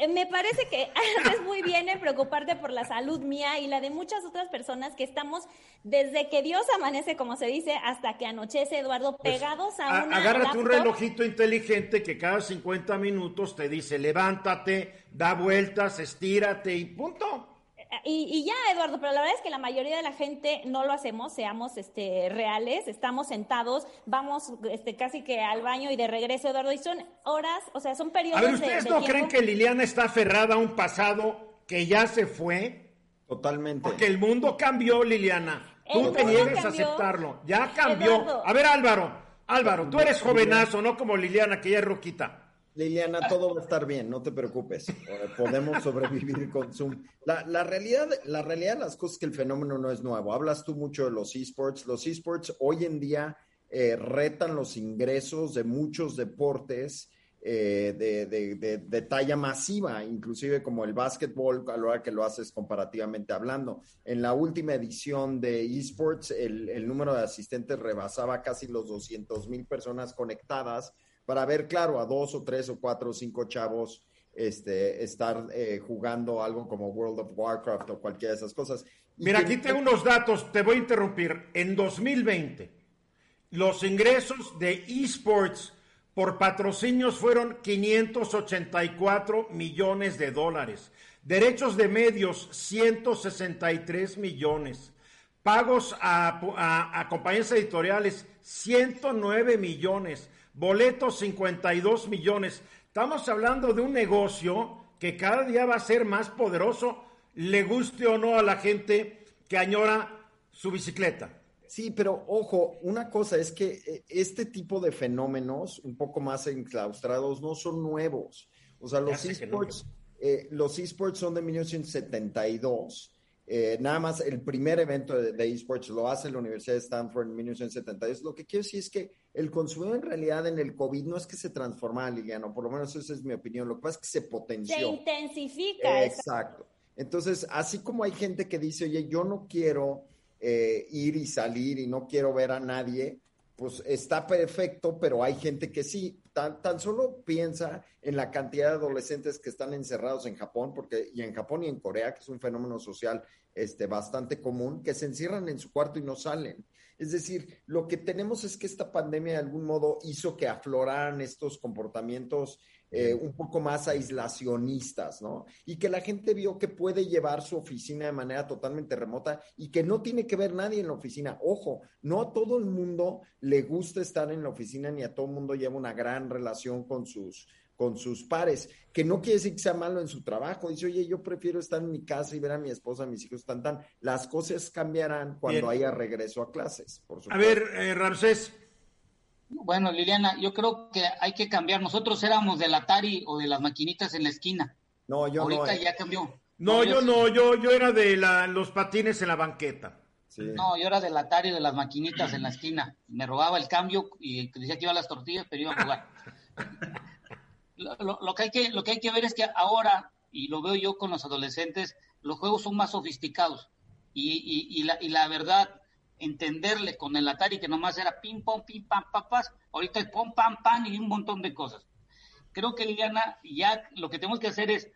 Eh, me parece que <laughs> haces muy bien en preocuparte por la salud mía y la de muchas otras personas que estamos desde que Dios amanece, como se dice, hasta que anochece, Eduardo, pues, pegados a, una. Agárrate un relojito inteligente que cada 50 minutos te dice levántate, da vueltas, estírate y punto. Y, ya, Eduardo, pero la verdad es que la mayoría de la gente no lo hacemos, seamos este, reales, estamos sentados, vamos este, casi que al baño y de regreso, Eduardo, y son horas, o sea, son periodos. A ver, ¿ustedes no creen que Liliana está aferrada a un pasado que ya se fue? Totalmente. Porque el mundo cambió, Liliana. Tú te niegues a aceptarlo. Ya cambió. A ver, Álvaro, Álvaro, tú eres jovenazo, no como Liliana, que ya es roquita. Liliana, todo va a estar bien, no te preocupes. Eh, podemos sobrevivir con Zoom. La, realidad, la realidad de las cosas es que el fenómeno no es nuevo. Hablas tú mucho de los esports. Los esports hoy en día eh, retan los ingresos de muchos deportes eh, de, talla masiva, inclusive como el básquetbol, a la hora que lo haces comparativamente hablando. En la última edición de esports, el, el número de asistentes rebasaba casi los 200 mil personas conectadas para ver, claro, a dos o tres o cuatro o cinco chavos este, estar eh, jugando algo como World of Warcraft o cualquiera de esas cosas. Mira, aquí tengo unos datos, te voy a interrumpir. En 2020, los ingresos de esports por patrocinios fueron 584 millones de dólares. Derechos de medios, 163 millones. Pagos a, a compañías editoriales, 109 millones boletos 52 millones. Estamos hablando de un negocio que cada día va a ser más poderoso, le guste o no a la gente que añora su bicicleta. Sí, pero ojo, una cosa es que eh, este tipo de fenómenos un poco más enclaustrados no son nuevos. O sea, los esports, eh, los esports son de 1972 eh, nada más el primer evento de, esports lo hace la Universidad de Stanford en 1972. Lo que quiero decir es que el consumo en realidad en el COVID no es que se transforma, Liliano, por lo menos esa es mi opinión. Lo que pasa es que se potenció. Se intensifica. Exacto. Entonces, así como hay gente que dice, oye, yo no quiero eh, ir y salir y no quiero ver a nadie, pues está perfecto, pero hay gente que sí. Tan, tan, solo piensa en la cantidad de adolescentes que están encerrados en Japón, porque y en Japón y en Corea, que es un fenómeno social este, bastante común, que se encierran en su cuarto y no salen. Es decir, lo que tenemos es que esta pandemia de algún modo hizo que afloraran estos comportamientos eh, un poco más aislacionistas, ¿no? Y que la gente vio que puede llevar su oficina de manera totalmente remota y que no tiene que ver nadie en la oficina. Ojo, no a todo el mundo le gusta estar en la oficina ni a todo el mundo lleva una gran relación con sus con sus pares, que no quiere decir que sea malo en su trabajo. Dice, oye, yo prefiero estar en mi casa y ver a mi esposa, a mis hijos, tan, tan. Las cosas cambiarán cuando haya regreso a clases, por supuesto. A ver, eh, Ramsés, bueno, Liliana, yo creo que hay que cambiar. Nosotros éramos del Atari o de las maquinitas en la esquina. No, yo Ahorita no. Ahorita ya cambió. No, yo, no, yo, yo era de la, los patines en la banqueta. No, yo era del Atari de las maquinitas en la esquina. Me robaba el cambio y decía que iba a las tortillas, pero iba a jugar. <laughs> lo, que hay que, lo que hay que ver es que ahora, y lo veo yo con los adolescentes, los juegos son más sofisticados. Y, y, la, y la verdad, entenderle con el Atari que nomás era pim, pom, pim, pam, papas, ahorita es pom, pam, pam y un montón de cosas. Creo que Liliana, ya lo que tenemos que hacer es,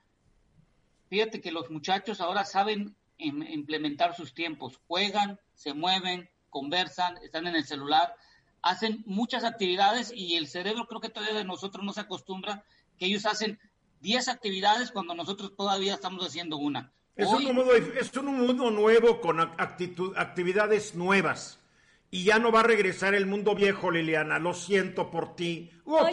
fíjate que los muchachos ahora saben implementar sus tiempos, juegan, se mueven, conversan, están en el celular, hacen muchas actividades y el cerebro creo que todavía de nosotros no se acostumbra que ellos hacen 10 actividades cuando nosotros todavía estamos haciendo una. Es, un mundo, es un mundo nuevo con actitud, actividades nuevas. Y ya no va a regresar el mundo viejo, Liliana. Lo siento por ti. Hugo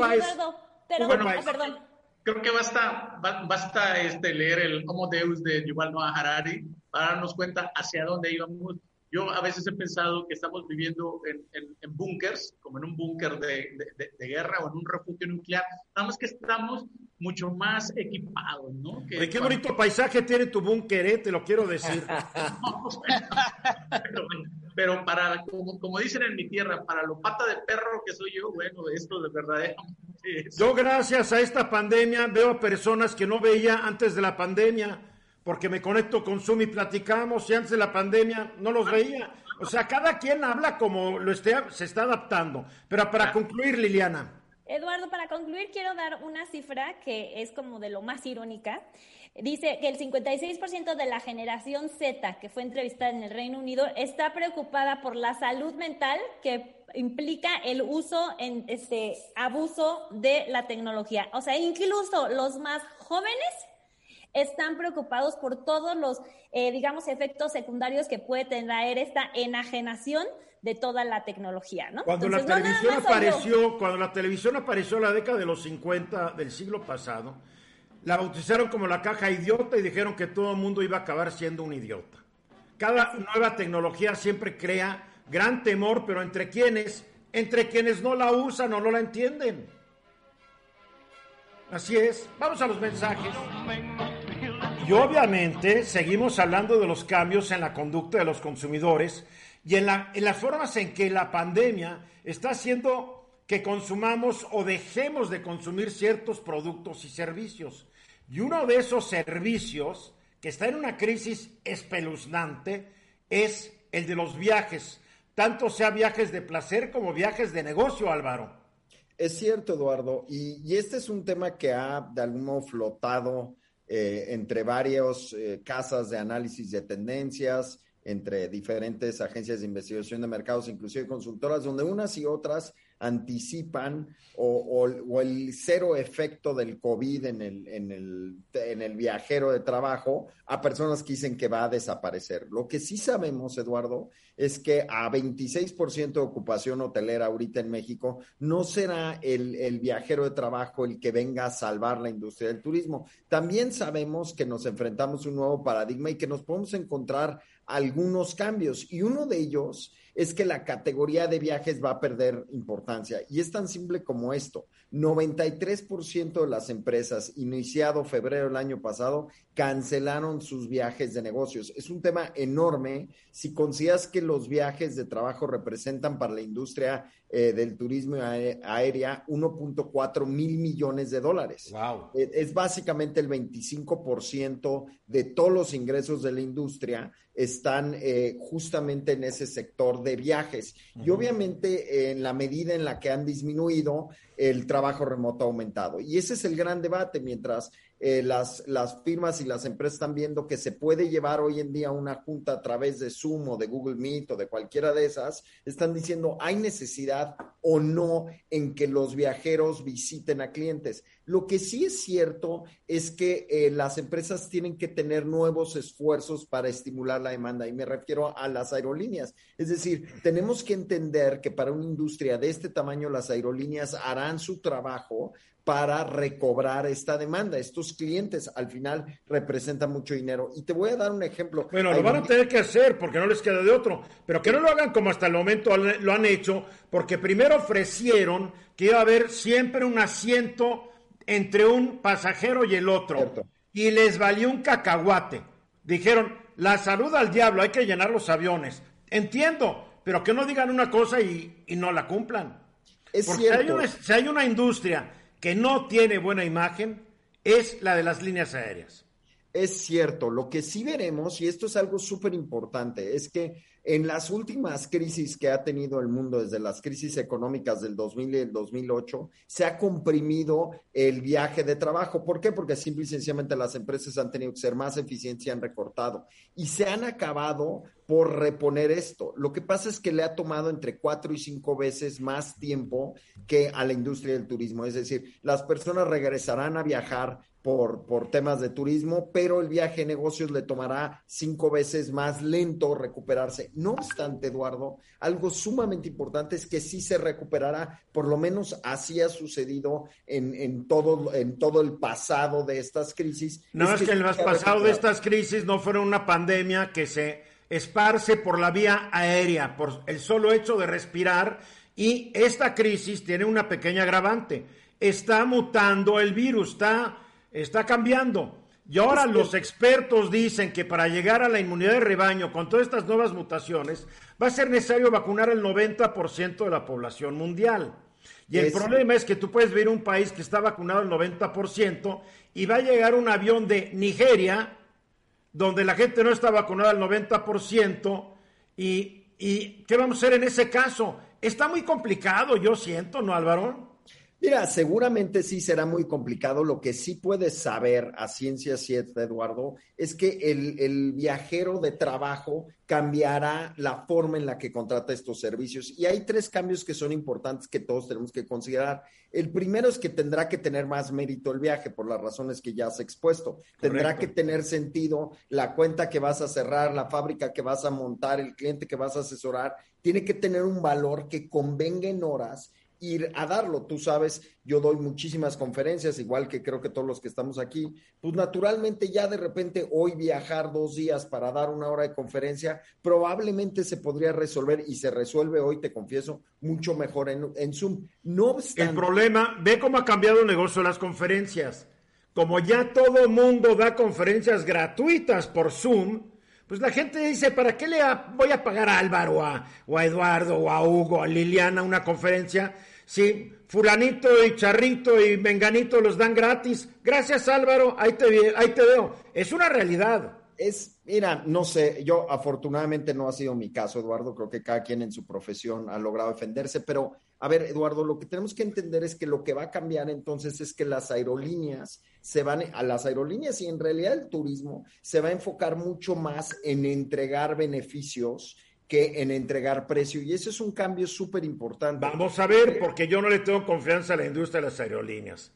pero, perdón. Creo que basta, basta este, leer el Homo Deus de Yuval Noah Harari para darnos cuenta hacia dónde íbamos yo a veces he pensado que estamos viviendo en, en, búnkers, como en un búnker de, de, guerra o en un refugio nuclear, nada más que estamos mucho más equipados, ¿no? Que qué bonito paisaje tiene tu búnker, ¿eh? te lo quiero decir. <laughs> pero, para, como, como, dicen en mi tierra, para lo pata de perro que soy yo, bueno, esto de verdad Yo gracias a esta pandemia veo a personas que no veía antes de la pandemia porque me conecto con Zoom y platicamos, y antes de la pandemia no los veía. O sea, cada quien habla como lo esté, se está adaptando. Pero para concluir, Liliana. Eduardo, para concluir, quiero dar una cifra que es como de lo más irónica. Dice que el 56% de la generación Z que fue entrevistada en el Reino Unido está preocupada por la salud mental que implica el uso en este abuso de la tecnología. O sea, incluso los más jóvenes están preocupados por todos los, eh, digamos, efectos secundarios que puede tener esta enajenación de toda la tecnología, ¿no? Cuando la televisión apareció, cuando la televisión apareció en la década de los 50 del siglo pasado, la bautizaron como la caja idiota y dijeron que todo el mundo iba a acabar siendo un idiota. Cada nueva tecnología siempre crea gran temor, pero entre quienes, entre quienes no la usan o no la entienden. Así es. Vamos a los mensajes. Y obviamente seguimos hablando de los cambios en la conducta de los consumidores y en, la, en las formas en que la pandemia está haciendo que consumamos o dejemos de consumir ciertos productos y servicios. Y uno de esos servicios que está en una crisis espeluznante es el de los viajes, tanto sea viajes de placer como viajes de negocio, Álvaro. Es cierto, Eduardo, y, este es un tema que ha de algún modo flotado eh, entre varias eh, casas de análisis de tendencias, entre diferentes agencias de investigación de mercados, inclusive consultoras, donde unas y otras anticipan o, el cero efecto del COVID en el, en, el, en el viajero de trabajo a personas que dicen que va a desaparecer. Lo que sí sabemos, Eduardo, es que a 26% de ocupación hotelera ahorita en México no será el, el viajero de trabajo el que venga a salvar la industria del turismo. También sabemos que nos enfrentamos a un nuevo paradigma y que nos podemos encontrar algunos cambios y uno de ellos es que la categoría de viajes va a perder importancia. Y es tan simple como esto. 93% de las empresas, iniciado febrero del año pasado, cancelaron sus viajes de negocios. Es un tema enorme si consideras que los viajes de trabajo representan para la industria eh, del turismo aérea 1.4 mil millones de dólares. Eh, es básicamente el 25% de todos los ingresos de la industria están eh, justamente en ese sector de viajes. Y obviamente en la medida en la que han disminuido, el trabajo remoto ha aumentado. Y ese es el gran debate, mientras eh, las, las firmas y las empresas están viendo que se puede llevar hoy en día una junta a través de Zoom o de Google Meet o de cualquiera de esas, están diciendo, ¿hay necesidad o no en que los viajeros visiten a clientes? Lo que sí es cierto es que eh, las empresas tienen que tener nuevos esfuerzos para estimular la demanda y me refiero a las aerolíneas. Es decir, tenemos que entender que para una industria de este tamaño las aerolíneas harán su trabajo para recobrar esta demanda. Estos clientes al final representan mucho dinero. Y te voy a dar un ejemplo. Bueno, lo van a tener que hacer porque no les queda de otro, pero que no lo hagan como hasta el momento lo han hecho, porque primero ofrecieron que iba a haber siempre un asiento entre un pasajero y el otro. Y les valió un cacahuate. Dijeron, la salud al diablo, hay que llenar los aviones. Entiendo, pero que no digan una cosa y, no la cumplan. Es Porque cierto. si hay una industria que no tiene buena imagen es la de las líneas aéreas. Es cierto, lo que sí veremos, y esto es algo súper importante, es que en las últimas crisis que ha tenido el mundo, desde las crisis económicas del 2000 y el 2008, se ha comprimido el viaje de trabajo. ¿Por qué? Porque simple y sencillamente las empresas han tenido que ser más eficientes y han recortado. Y se han acabado por reponer esto. Lo que pasa es que le ha tomado entre cuatro y cinco veces más tiempo que a la industria del turismo. Es decir, las personas regresarán a viajar por, por temas de turismo, pero el viaje de negocios le tomará cinco veces más lento recuperarse. No obstante, Eduardo, algo sumamente importante es que sí se recuperará, por lo menos así ha sucedido en, en, todo, en todo el pasado de estas crisis. No es, que, el pasado de estas crisis no fuera una pandemia que se esparce por la vía aérea, por el solo hecho de respirar, y esta crisis tiene una pequeña agravante. Está mutando el virus, está está cambiando. Y ahora los expertos dicen que para llegar a la inmunidad de rebaño con todas estas nuevas mutaciones va a ser necesario vacunar el 90% de la población mundial. Y el problema es que tú puedes ver un país que está vacunado el 90% y va a llegar un avión de Nigeria donde la gente no está vacunada al 90% y, y ¿qué vamos a hacer en ese caso? Está muy complicado, yo siento, ¿no, Álvaro? Mira, seguramente sí será muy complicado. Lo que sí puedes saber a ciencia cierta, Eduardo, es que el, viajero de trabajo cambiará la forma en la que contrata estos servicios. Y hay tres cambios que son importantes que todos tenemos que considerar. El primero es que tendrá que tener más mérito el viaje por las razones que ya has expuesto. Tendrá que tener sentido la cuenta que vas a cerrar, la fábrica que vas a montar, el cliente que vas a asesorar. Tiene que tener un valor que convenga en horas ir a darlo. Tú sabes, yo doy muchísimas conferencias, igual que creo que todos los que estamos aquí. Pues naturalmente ya de repente hoy viajar dos días para dar una hora de conferencia, probablemente se podría resolver y se resuelve hoy, te confieso, mucho mejor en, Zoom. No El problema, ve cómo ha cambiado el negocio de las conferencias. Como ya todo mundo da conferencias gratuitas por Zoom, pues la gente dice, ¿para qué le voy a pagar a Álvaro o a Eduardo o a Hugo, a Liliana una conferencia Sí, fulanito y charrito y menganito los dan gratis. Gracias Álvaro, ahí te, ahí te veo. Es una realidad. Es, mira, no sé, yo afortunadamente no ha sido mi caso, Eduardo, creo que cada quien en su profesión ha logrado defenderse, pero a ver, Eduardo, lo que tenemos que entender es que lo que va a cambiar entonces es que las aerolíneas se van, a las aerolíneas y en realidad el turismo se va a enfocar mucho más en entregar beneficios que en entregar precio. Y ese es un cambio súper importante. Vamos a ver, porque yo no le tengo confianza a la industria de las aerolíneas.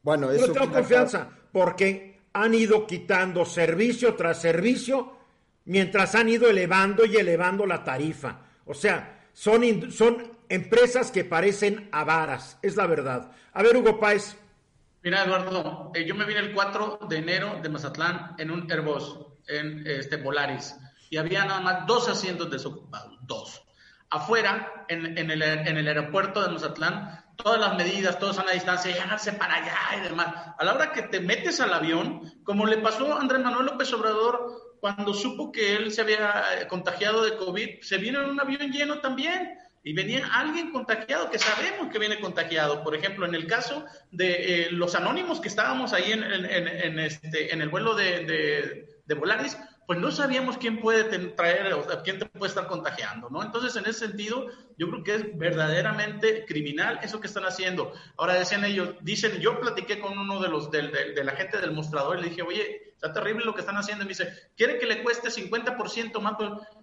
Bueno, eso. No tengo confianza, porque han ido quitando servicio tras servicio mientras han ido elevando y elevando la tarifa. O sea, son, son empresas que parecen avaras, es la verdad. A ver, Hugo Páez. Mira, Eduardo, eh, yo me vine el 4 de enero de Mazatlán en un Airbus, en este Volaris y había nada más dos asientos desocupados, dos. Afuera, en, en, el, en el aeropuerto de Mazatlán, todas las medidas, todos a la distancia, llegarse para allá y demás. A la hora que te metes al avión, como le pasó a Andrés Manuel López Obrador cuando supo que él se había eh, contagiado de COVID, se vino en un avión lleno también y venía alguien contagiado, que sabemos que viene contagiado. Por ejemplo, en el caso de eh, los anónimos que estábamos ahí en, en, en este, en el vuelo de, de, de Volaris, pues no sabíamos quién puede traer, o quién te puede estar contagiando, ¿no? Entonces, en ese sentido, yo creo que es verdaderamente criminal eso que están haciendo. Ahora decían ellos, dicen, yo platiqué con uno de los, de, de, la gente del mostrador y le dije, oye, está terrible lo que están haciendo. Y me dice, ¿quiere que le cueste 50% más?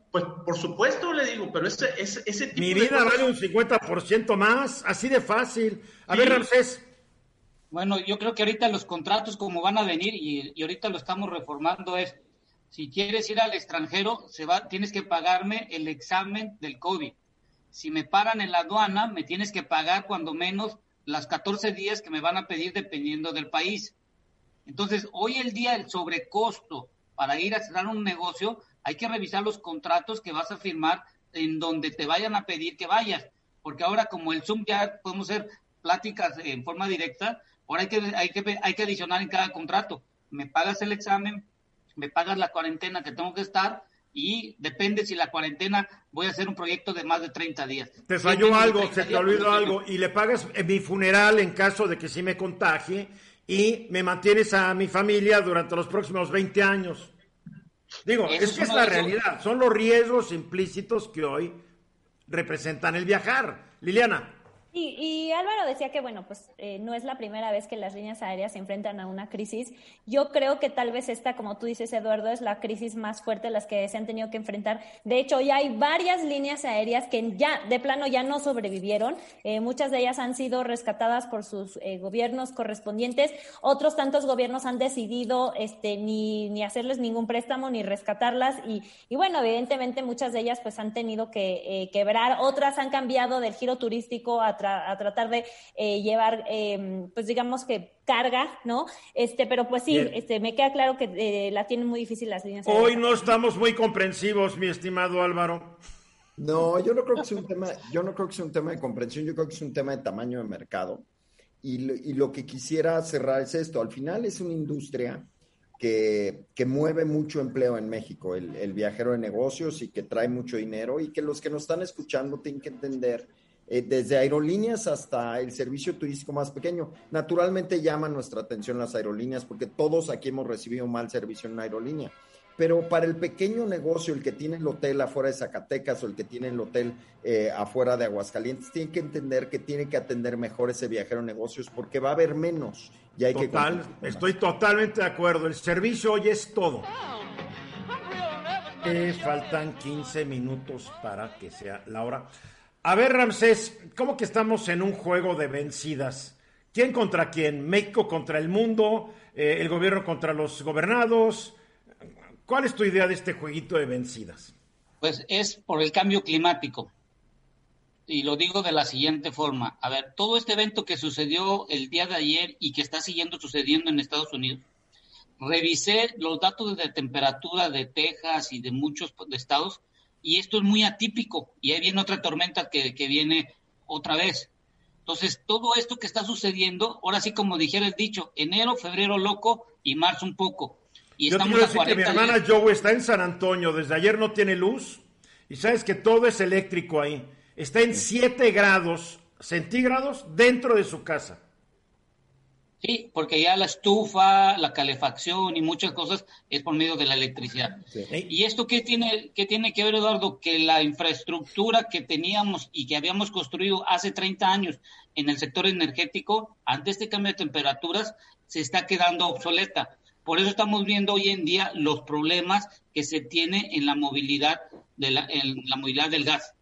Pues por supuesto le digo, pero ese, ese, ese tipo Mi vida vale un 50% más, así de fácil. A ver, Ramsés. Bueno, yo creo que ahorita los contratos como van a venir y, y ahorita lo estamos reformando es si quieres ir al extranjero, tienes que pagarme el examen del COVID. Si me paran en la aduana, me tienes que pagar cuando menos las 14 días que me van a pedir dependiendo del país. Entonces, hoy el día el sobrecosto para ir a cerrar un negocio, hay que revisar los contratos que vas a firmar en donde te vayan a pedir que vayas, porque ahora como el Zoom ya podemos hacer pláticas en forma directa, ahora hay que, hay que, hay que adicionar en cada contrato. Me pagas el examen, me pagas la cuarentena que tengo que estar y depende si la cuarentena voy a hacer un proyecto de más de 30 días. Te falló algo, se te olvidó algo y le pagas mi funeral en caso de que sí me contagie y me mantienes a mi familia durante los próximos 20 años. Digo, es que es la realidad, son los riesgos implícitos que hoy representan el viajar. Liliana. Y, Álvaro decía que, bueno, pues eh, no es la primera vez que las líneas aéreas se enfrentan a una crisis. Yo creo que tal vez esta, como tú dices, Eduardo, es la crisis más fuerte las que se han tenido que enfrentar. De hecho, ya hay varias líneas aéreas que ya, de plano, ya no sobrevivieron. Eh, muchas de ellas han sido rescatadas por sus eh, gobiernos correspondientes. Otros tantos gobiernos han decidido este, ni, ni hacerles ningún préstamo ni rescatarlas. Y, y bueno, evidentemente muchas de ellas pues han tenido que quebrar. Otras han cambiado del giro turístico a a, tratar de eh, llevar, em, pues digamos que carga, ¿no? Este, pero pues sí, este, me queda claro que eh, la tienen muy difícil las líneas. Hoy no estamos muy comprensivos, mi estimado Álvaro. No, yo no creo que sea un tema, yo no creo que sea un tema de comprensión, yo creo que es un tema de tamaño de mercado. Y, lo que quisiera cerrar es esto, al final es una industria que, que, mueve mucho empleo en México, el, el, viajero de negocios y que trae mucho dinero y que los que nos están escuchando tienen que entender eh, desde aerolíneas hasta el servicio turístico más pequeño. Naturalmente llaman nuestra atención las aerolíneas porque todos aquí hemos recibido un mal servicio en una aerolínea. pero para el pequeño negocio, el que tiene el hotel afuera de Zacatecas o el que tiene el hotel eh, afuera de Aguascalientes, tiene que entender que tiene que atender mejor ese viajero negocios porque va a haber menos. Y hay Total, estoy totalmente de acuerdo. El servicio hoy es todo. Eh, faltan 15 minutos para que sea la hora. A ver, Ramsés, ¿cómo que estamos en un juego de vencidas? ¿Quién contra quién? ¿México contra el mundo? Eh, ¿El gobierno contra los gobernados? ¿Cuál es tu idea de este jueguito de vencidas? Pues es por el cambio climático. Y lo digo de la siguiente forma. A ver, todo este evento que sucedió el día de ayer y que está siguiendo sucediendo en Estados Unidos, revisé los datos de temperatura de Texas y de muchos estados y esto es muy atípico y ahí viene otra tormenta que, viene otra vez. Entonces, todo esto que está sucediendo, ahora sí como dijera el dicho, enero, febrero loco y marzo un poco. Y Yo estamos decir que mi hermana Joe está en San Antonio, desde ayer no tiene luz y sabes que todo es eléctrico ahí. Está en 7 grados centígrados dentro de su casa. Sí, porque ya la estufa, la calefacción y muchas cosas es por medio de la electricidad. ¿Y esto qué tiene, qué tiene que ver, Eduardo? Que la infraestructura que teníamos y que habíamos construido hace 30 años en el sector energético, ante este cambio de temperaturas, se está quedando obsoleta. Por eso estamos viendo hoy en día los problemas que se tiene en la movilidad, de la, en la movilidad del gas.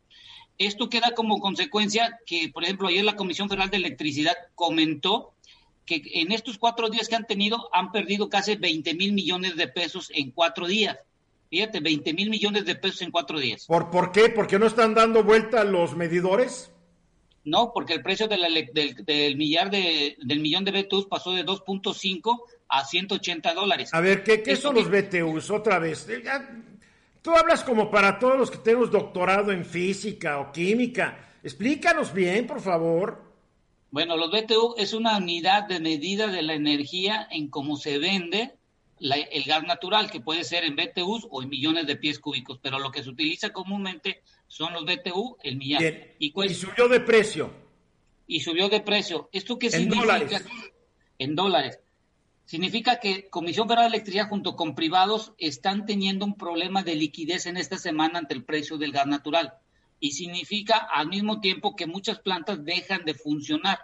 Esto queda como consecuencia que, por ejemplo, ayer la Comisión Federal de Electricidad comentó que en estos cuatro días que han tenido han perdido casi 20 mil millones de pesos en cuatro días. Fíjate, 20 mil millones de pesos en cuatro días. ¿Por, ¿Por qué? ¿Porque no están dando vuelta los medidores? No, porque el precio del, del, millar de, del millón de BTUs pasó de 2.5 a 180 dólares. A ver, ¿qué, qué son los BTUs? Otra vez. Eh, tú hablas como para todos los que tenemos doctorado en física o química. Explícanos bien, por favor. Bueno, los BTU es una unidad de medida de la energía en cómo se vende el gas natural, que puede ser en BTUs o en millones de pies cúbicos, pero lo que se utiliza comúnmente son los BTU, el millar. Y, subió de precio. Y subió de precio. ¿Esto qué significa? Dólares. En dólares. Significa que Comisión Federal de Electricidad junto con privados están teniendo un problema de liquidez en esta semana ante el precio del gas natural y significa al mismo tiempo que muchas plantas dejan de funcionar.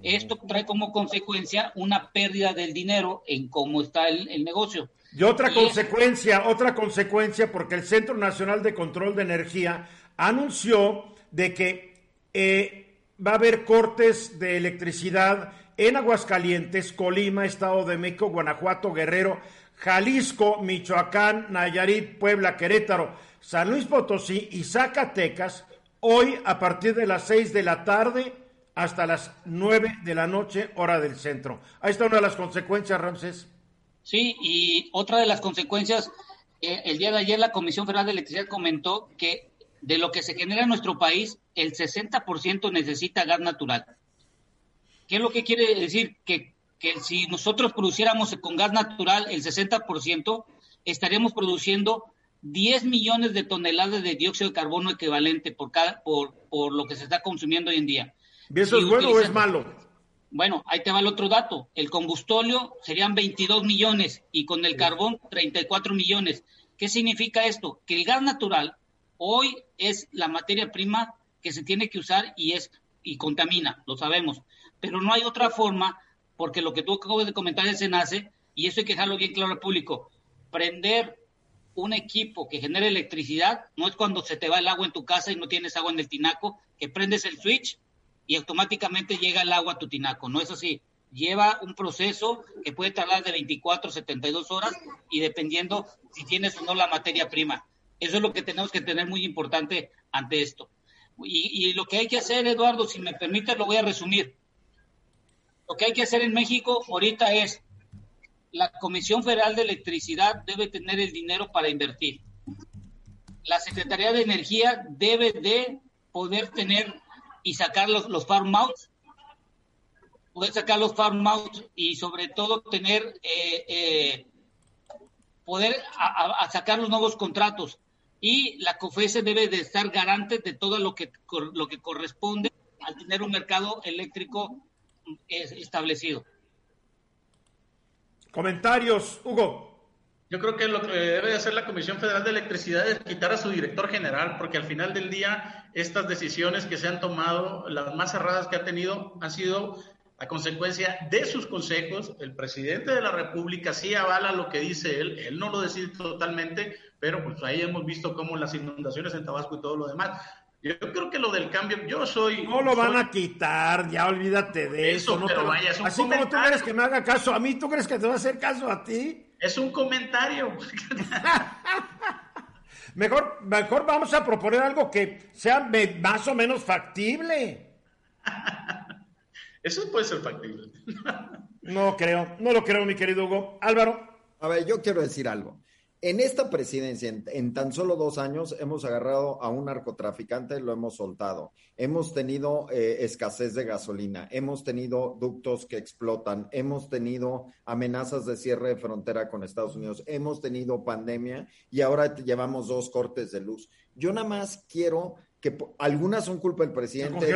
Esto trae como consecuencia una pérdida del dinero en cómo está el, negocio. Y otra consecuencia, otra consecuencia, porque el Centro Nacional de Control de Energía anunció de que eh, va a haber cortes de electricidad en Aguascalientes, Colima, Estado de México, Guanajuato, Guerrero, Jalisco, Michoacán, Nayarit, Puebla, Querétaro San Luis Potosí y Zacatecas hoy a partir de las 6 de la tarde hasta las 9 de la noche, hora del centro. Ahí está una de las consecuencias, Ramses. Sí, y otra de las consecuencias, eh, el día de ayer la Comisión Federal de Electricidad comentó que de lo que se genera en nuestro país, el 60% necesita gas natural. ¿Qué es lo que quiere decir? Que, que si nosotros produciéramos con gas natural el 60%, estaríamos produciendo 10 millones de toneladas de dióxido de carbono equivalente por, cada, por, por lo que se está consumiendo hoy en día. ¿Y eso es bueno o es malo? Bueno, ahí te va el otro dato. El combustóleo serían 22 millones y con el carbón 34 millones. ¿Qué significa esto? Que el gas natural hoy es la materia prima que se tiene que usar y es y contamina, lo sabemos. Pero no hay otra forma, porque lo que tú acabas de comentar es nace y eso hay que dejarlo bien claro al público. Prender un equipo que genera electricidad no es cuando se te va el agua en tu casa y no tienes agua en el tinaco, que prendes el switch y automáticamente llega el agua a tu tinaco. No es así. Lleva un proceso que puede tardar de 24 a 72 horas y dependiendo si tienes o no la materia prima. Eso es lo que tenemos que tener muy importante ante esto. Y, lo que hay que hacer, Eduardo, si me permite, lo voy a resumir. Lo que hay que hacer en México ahorita es la Comisión Federal de Electricidad debe tener el dinero para invertir. La Secretaría de Energía debe de poder tener y sacar los, los farm outs, poder sacar los farm outs y sobre todo tener, eh, eh, poder a, sacar los nuevos contratos. Y la COFESE debe de estar garante de todo lo que, lo que corresponde al tener un mercado eléctrico eh, establecido. Comentarios, Hugo. Yo creo que lo que debe hacer la Comisión Federal de Electricidad es quitar a su director general, porque al final del día estas decisiones que se han tomado, las más cerradas que ha tenido, han sido a consecuencia de sus consejos. El presidente de la República sí avala lo que dice él, él no lo decide totalmente, pero pues ahí hemos visto cómo las inundaciones en Tabasco y todo lo demás. Yo creo que lo del cambio, yo soy. No lo van a quitar, ya olvídate de eso. no pero vaya, Así como tú quieres que me haga caso a mí, ¿tú crees que te va a hacer caso a ti? Es un comentario. <laughs> mejor, mejor vamos a proponer algo que sea más o menos factible. <laughs> Eso puede ser factible. no creo, no lo creo, mi querido Hugo. Álvaro. A ver, yo quiero decir algo. En esta presidencia, en, tan solo dos años, hemos agarrado a un narcotraficante y lo hemos soltado. Hemos tenido eh, escasez de gasolina, hemos tenido ductos que explotan, hemos tenido amenazas de cierre de frontera con Estados Unidos, hemos tenido pandemia y ahora llevamos dos cortes de luz. Yo nada más quiero que algunas son culpa del presidente,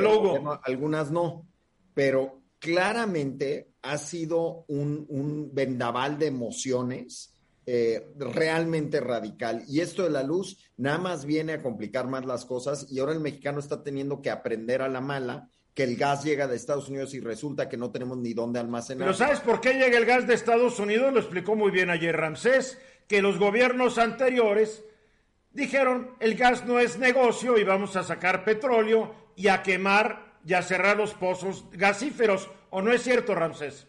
algunas no, pero claramente ha sido un, un vendaval de emociones eh, realmente radical. Y esto de la luz nada más viene a complicar más las cosas y ahora el mexicano está teniendo que aprender a la mala que el gas llega de Estados Unidos y resulta que no tenemos ni dónde almacenar. Pero ¿sabes por qué llega el gas de Estados Unidos? Lo explicó muy bien ayer Ramsés, que los gobiernos anteriores dijeron el gas no es negocio y vamos a sacar petróleo y a quemar y a cerrar los pozos gasíferos. ¿O no es cierto, Ramsés?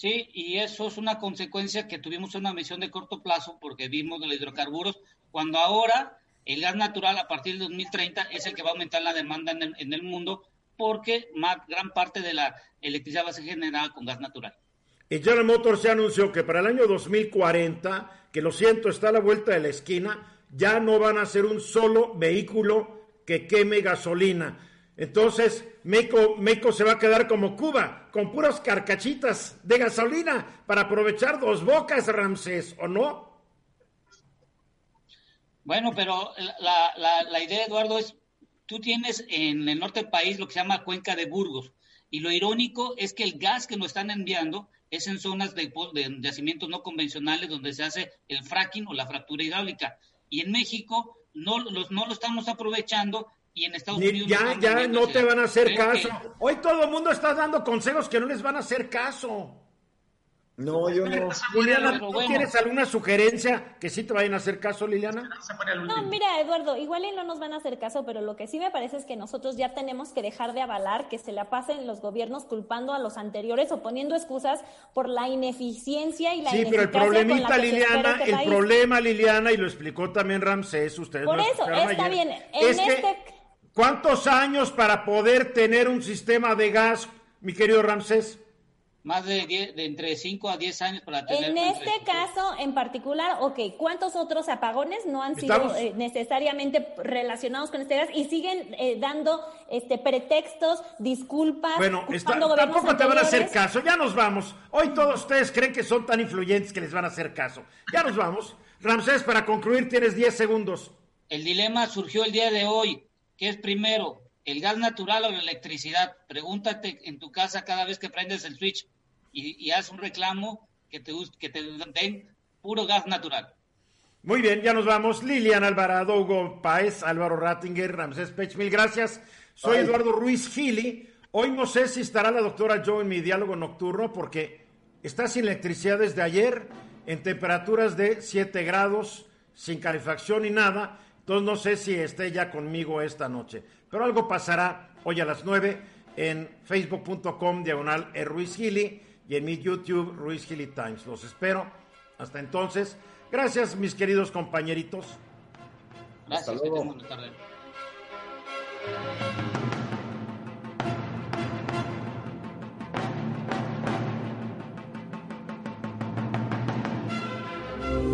Sí, y eso es una consecuencia que tuvimos una misión de corto plazo porque vimos de los hidrocarburos, cuando ahora el gas natural a partir del 2030 es el que va a aumentar la demanda en el, mundo porque más, gran parte de la electricidad va a ser generada con gas natural. General Motors se anunció que para el año 2040, que lo siento, está a la vuelta de la esquina, ya no van a ser un solo vehículo que queme gasolina. Entonces, México, se va a quedar como Cuba, con puras carcachitas de gasolina para aprovechar dos bocas, Ramsés, ¿o no? Bueno, pero la, la, idea, Eduardo, es, tú tienes en el norte del país lo que se llama cuenca de Burgos, y lo irónico es que el gas que nos están enviando es en zonas de, de yacimientos no convencionales donde se hace el fracking o la fractura hidráulica. Y en México no, los, no lo estamos aprovechando y en Estados Unidos. Ya, ya no te van a hacer caso. Hoy todo el mundo está dando consejos que no les van a hacer caso. No, yo no. Liliana, ¿tú tienes alguna sugerencia que sí te vayan a hacer caso, Liliana? No, mira, Eduardo, igual y no nos van a hacer caso, pero lo que sí me parece es que nosotros ya tenemos que dejar de avalar que se la pasen los gobiernos culpando a los anteriores o poniendo excusas por la ineficiencia y la Sí, pero el problemita, Liliana, este el problema, Liliana, y lo explicó también Ramsés, ustedes Por eso, está bien. En es este... ¿Cuántos años para poder tener un sistema de gas, mi querido Ramsés? Más de, de entre 5 a 10 años para tener. En este caso en particular, ok, ¿cuántos otros apagones no han sido eh, necesariamente relacionados con este gas y siguen eh, dando este pretextos, disculpas? Bueno, tampoco te van a hacer caso, ya nos vamos. Hoy todos ustedes creen que son tan influyentes que les van a hacer caso. Ya nos vamos. Ramsés, para concluir, tienes 10 segundos. El dilema surgió el día de hoy. ¿Qué es primero? ¿El gas natural o la electricidad? Pregúntate en tu casa cada vez que prendes el switch y, haz un reclamo que te, que te den puro gas natural. Muy bien, ya nos vamos. Lilian Alvarado, Hugo Paez, Álvaro Rattinger, Ramsés Pech, mil gracias. Soy Eduardo Ruiz Gili. Hoy no sé si estará la doctora Joe en mi diálogo nocturno porque está sin electricidad desde ayer, en temperaturas de 7 grados, sin calefacción ni nada. Entonces no sé si esté ya conmigo esta noche. Pero algo pasará hoy a las 9 en facebook.com diagonal e Ruiz Gili y en mi YouTube Ruiz Gili Times. Los espero. Hasta entonces. Gracias mis queridos compañeritos. Gracias. Hasta luego.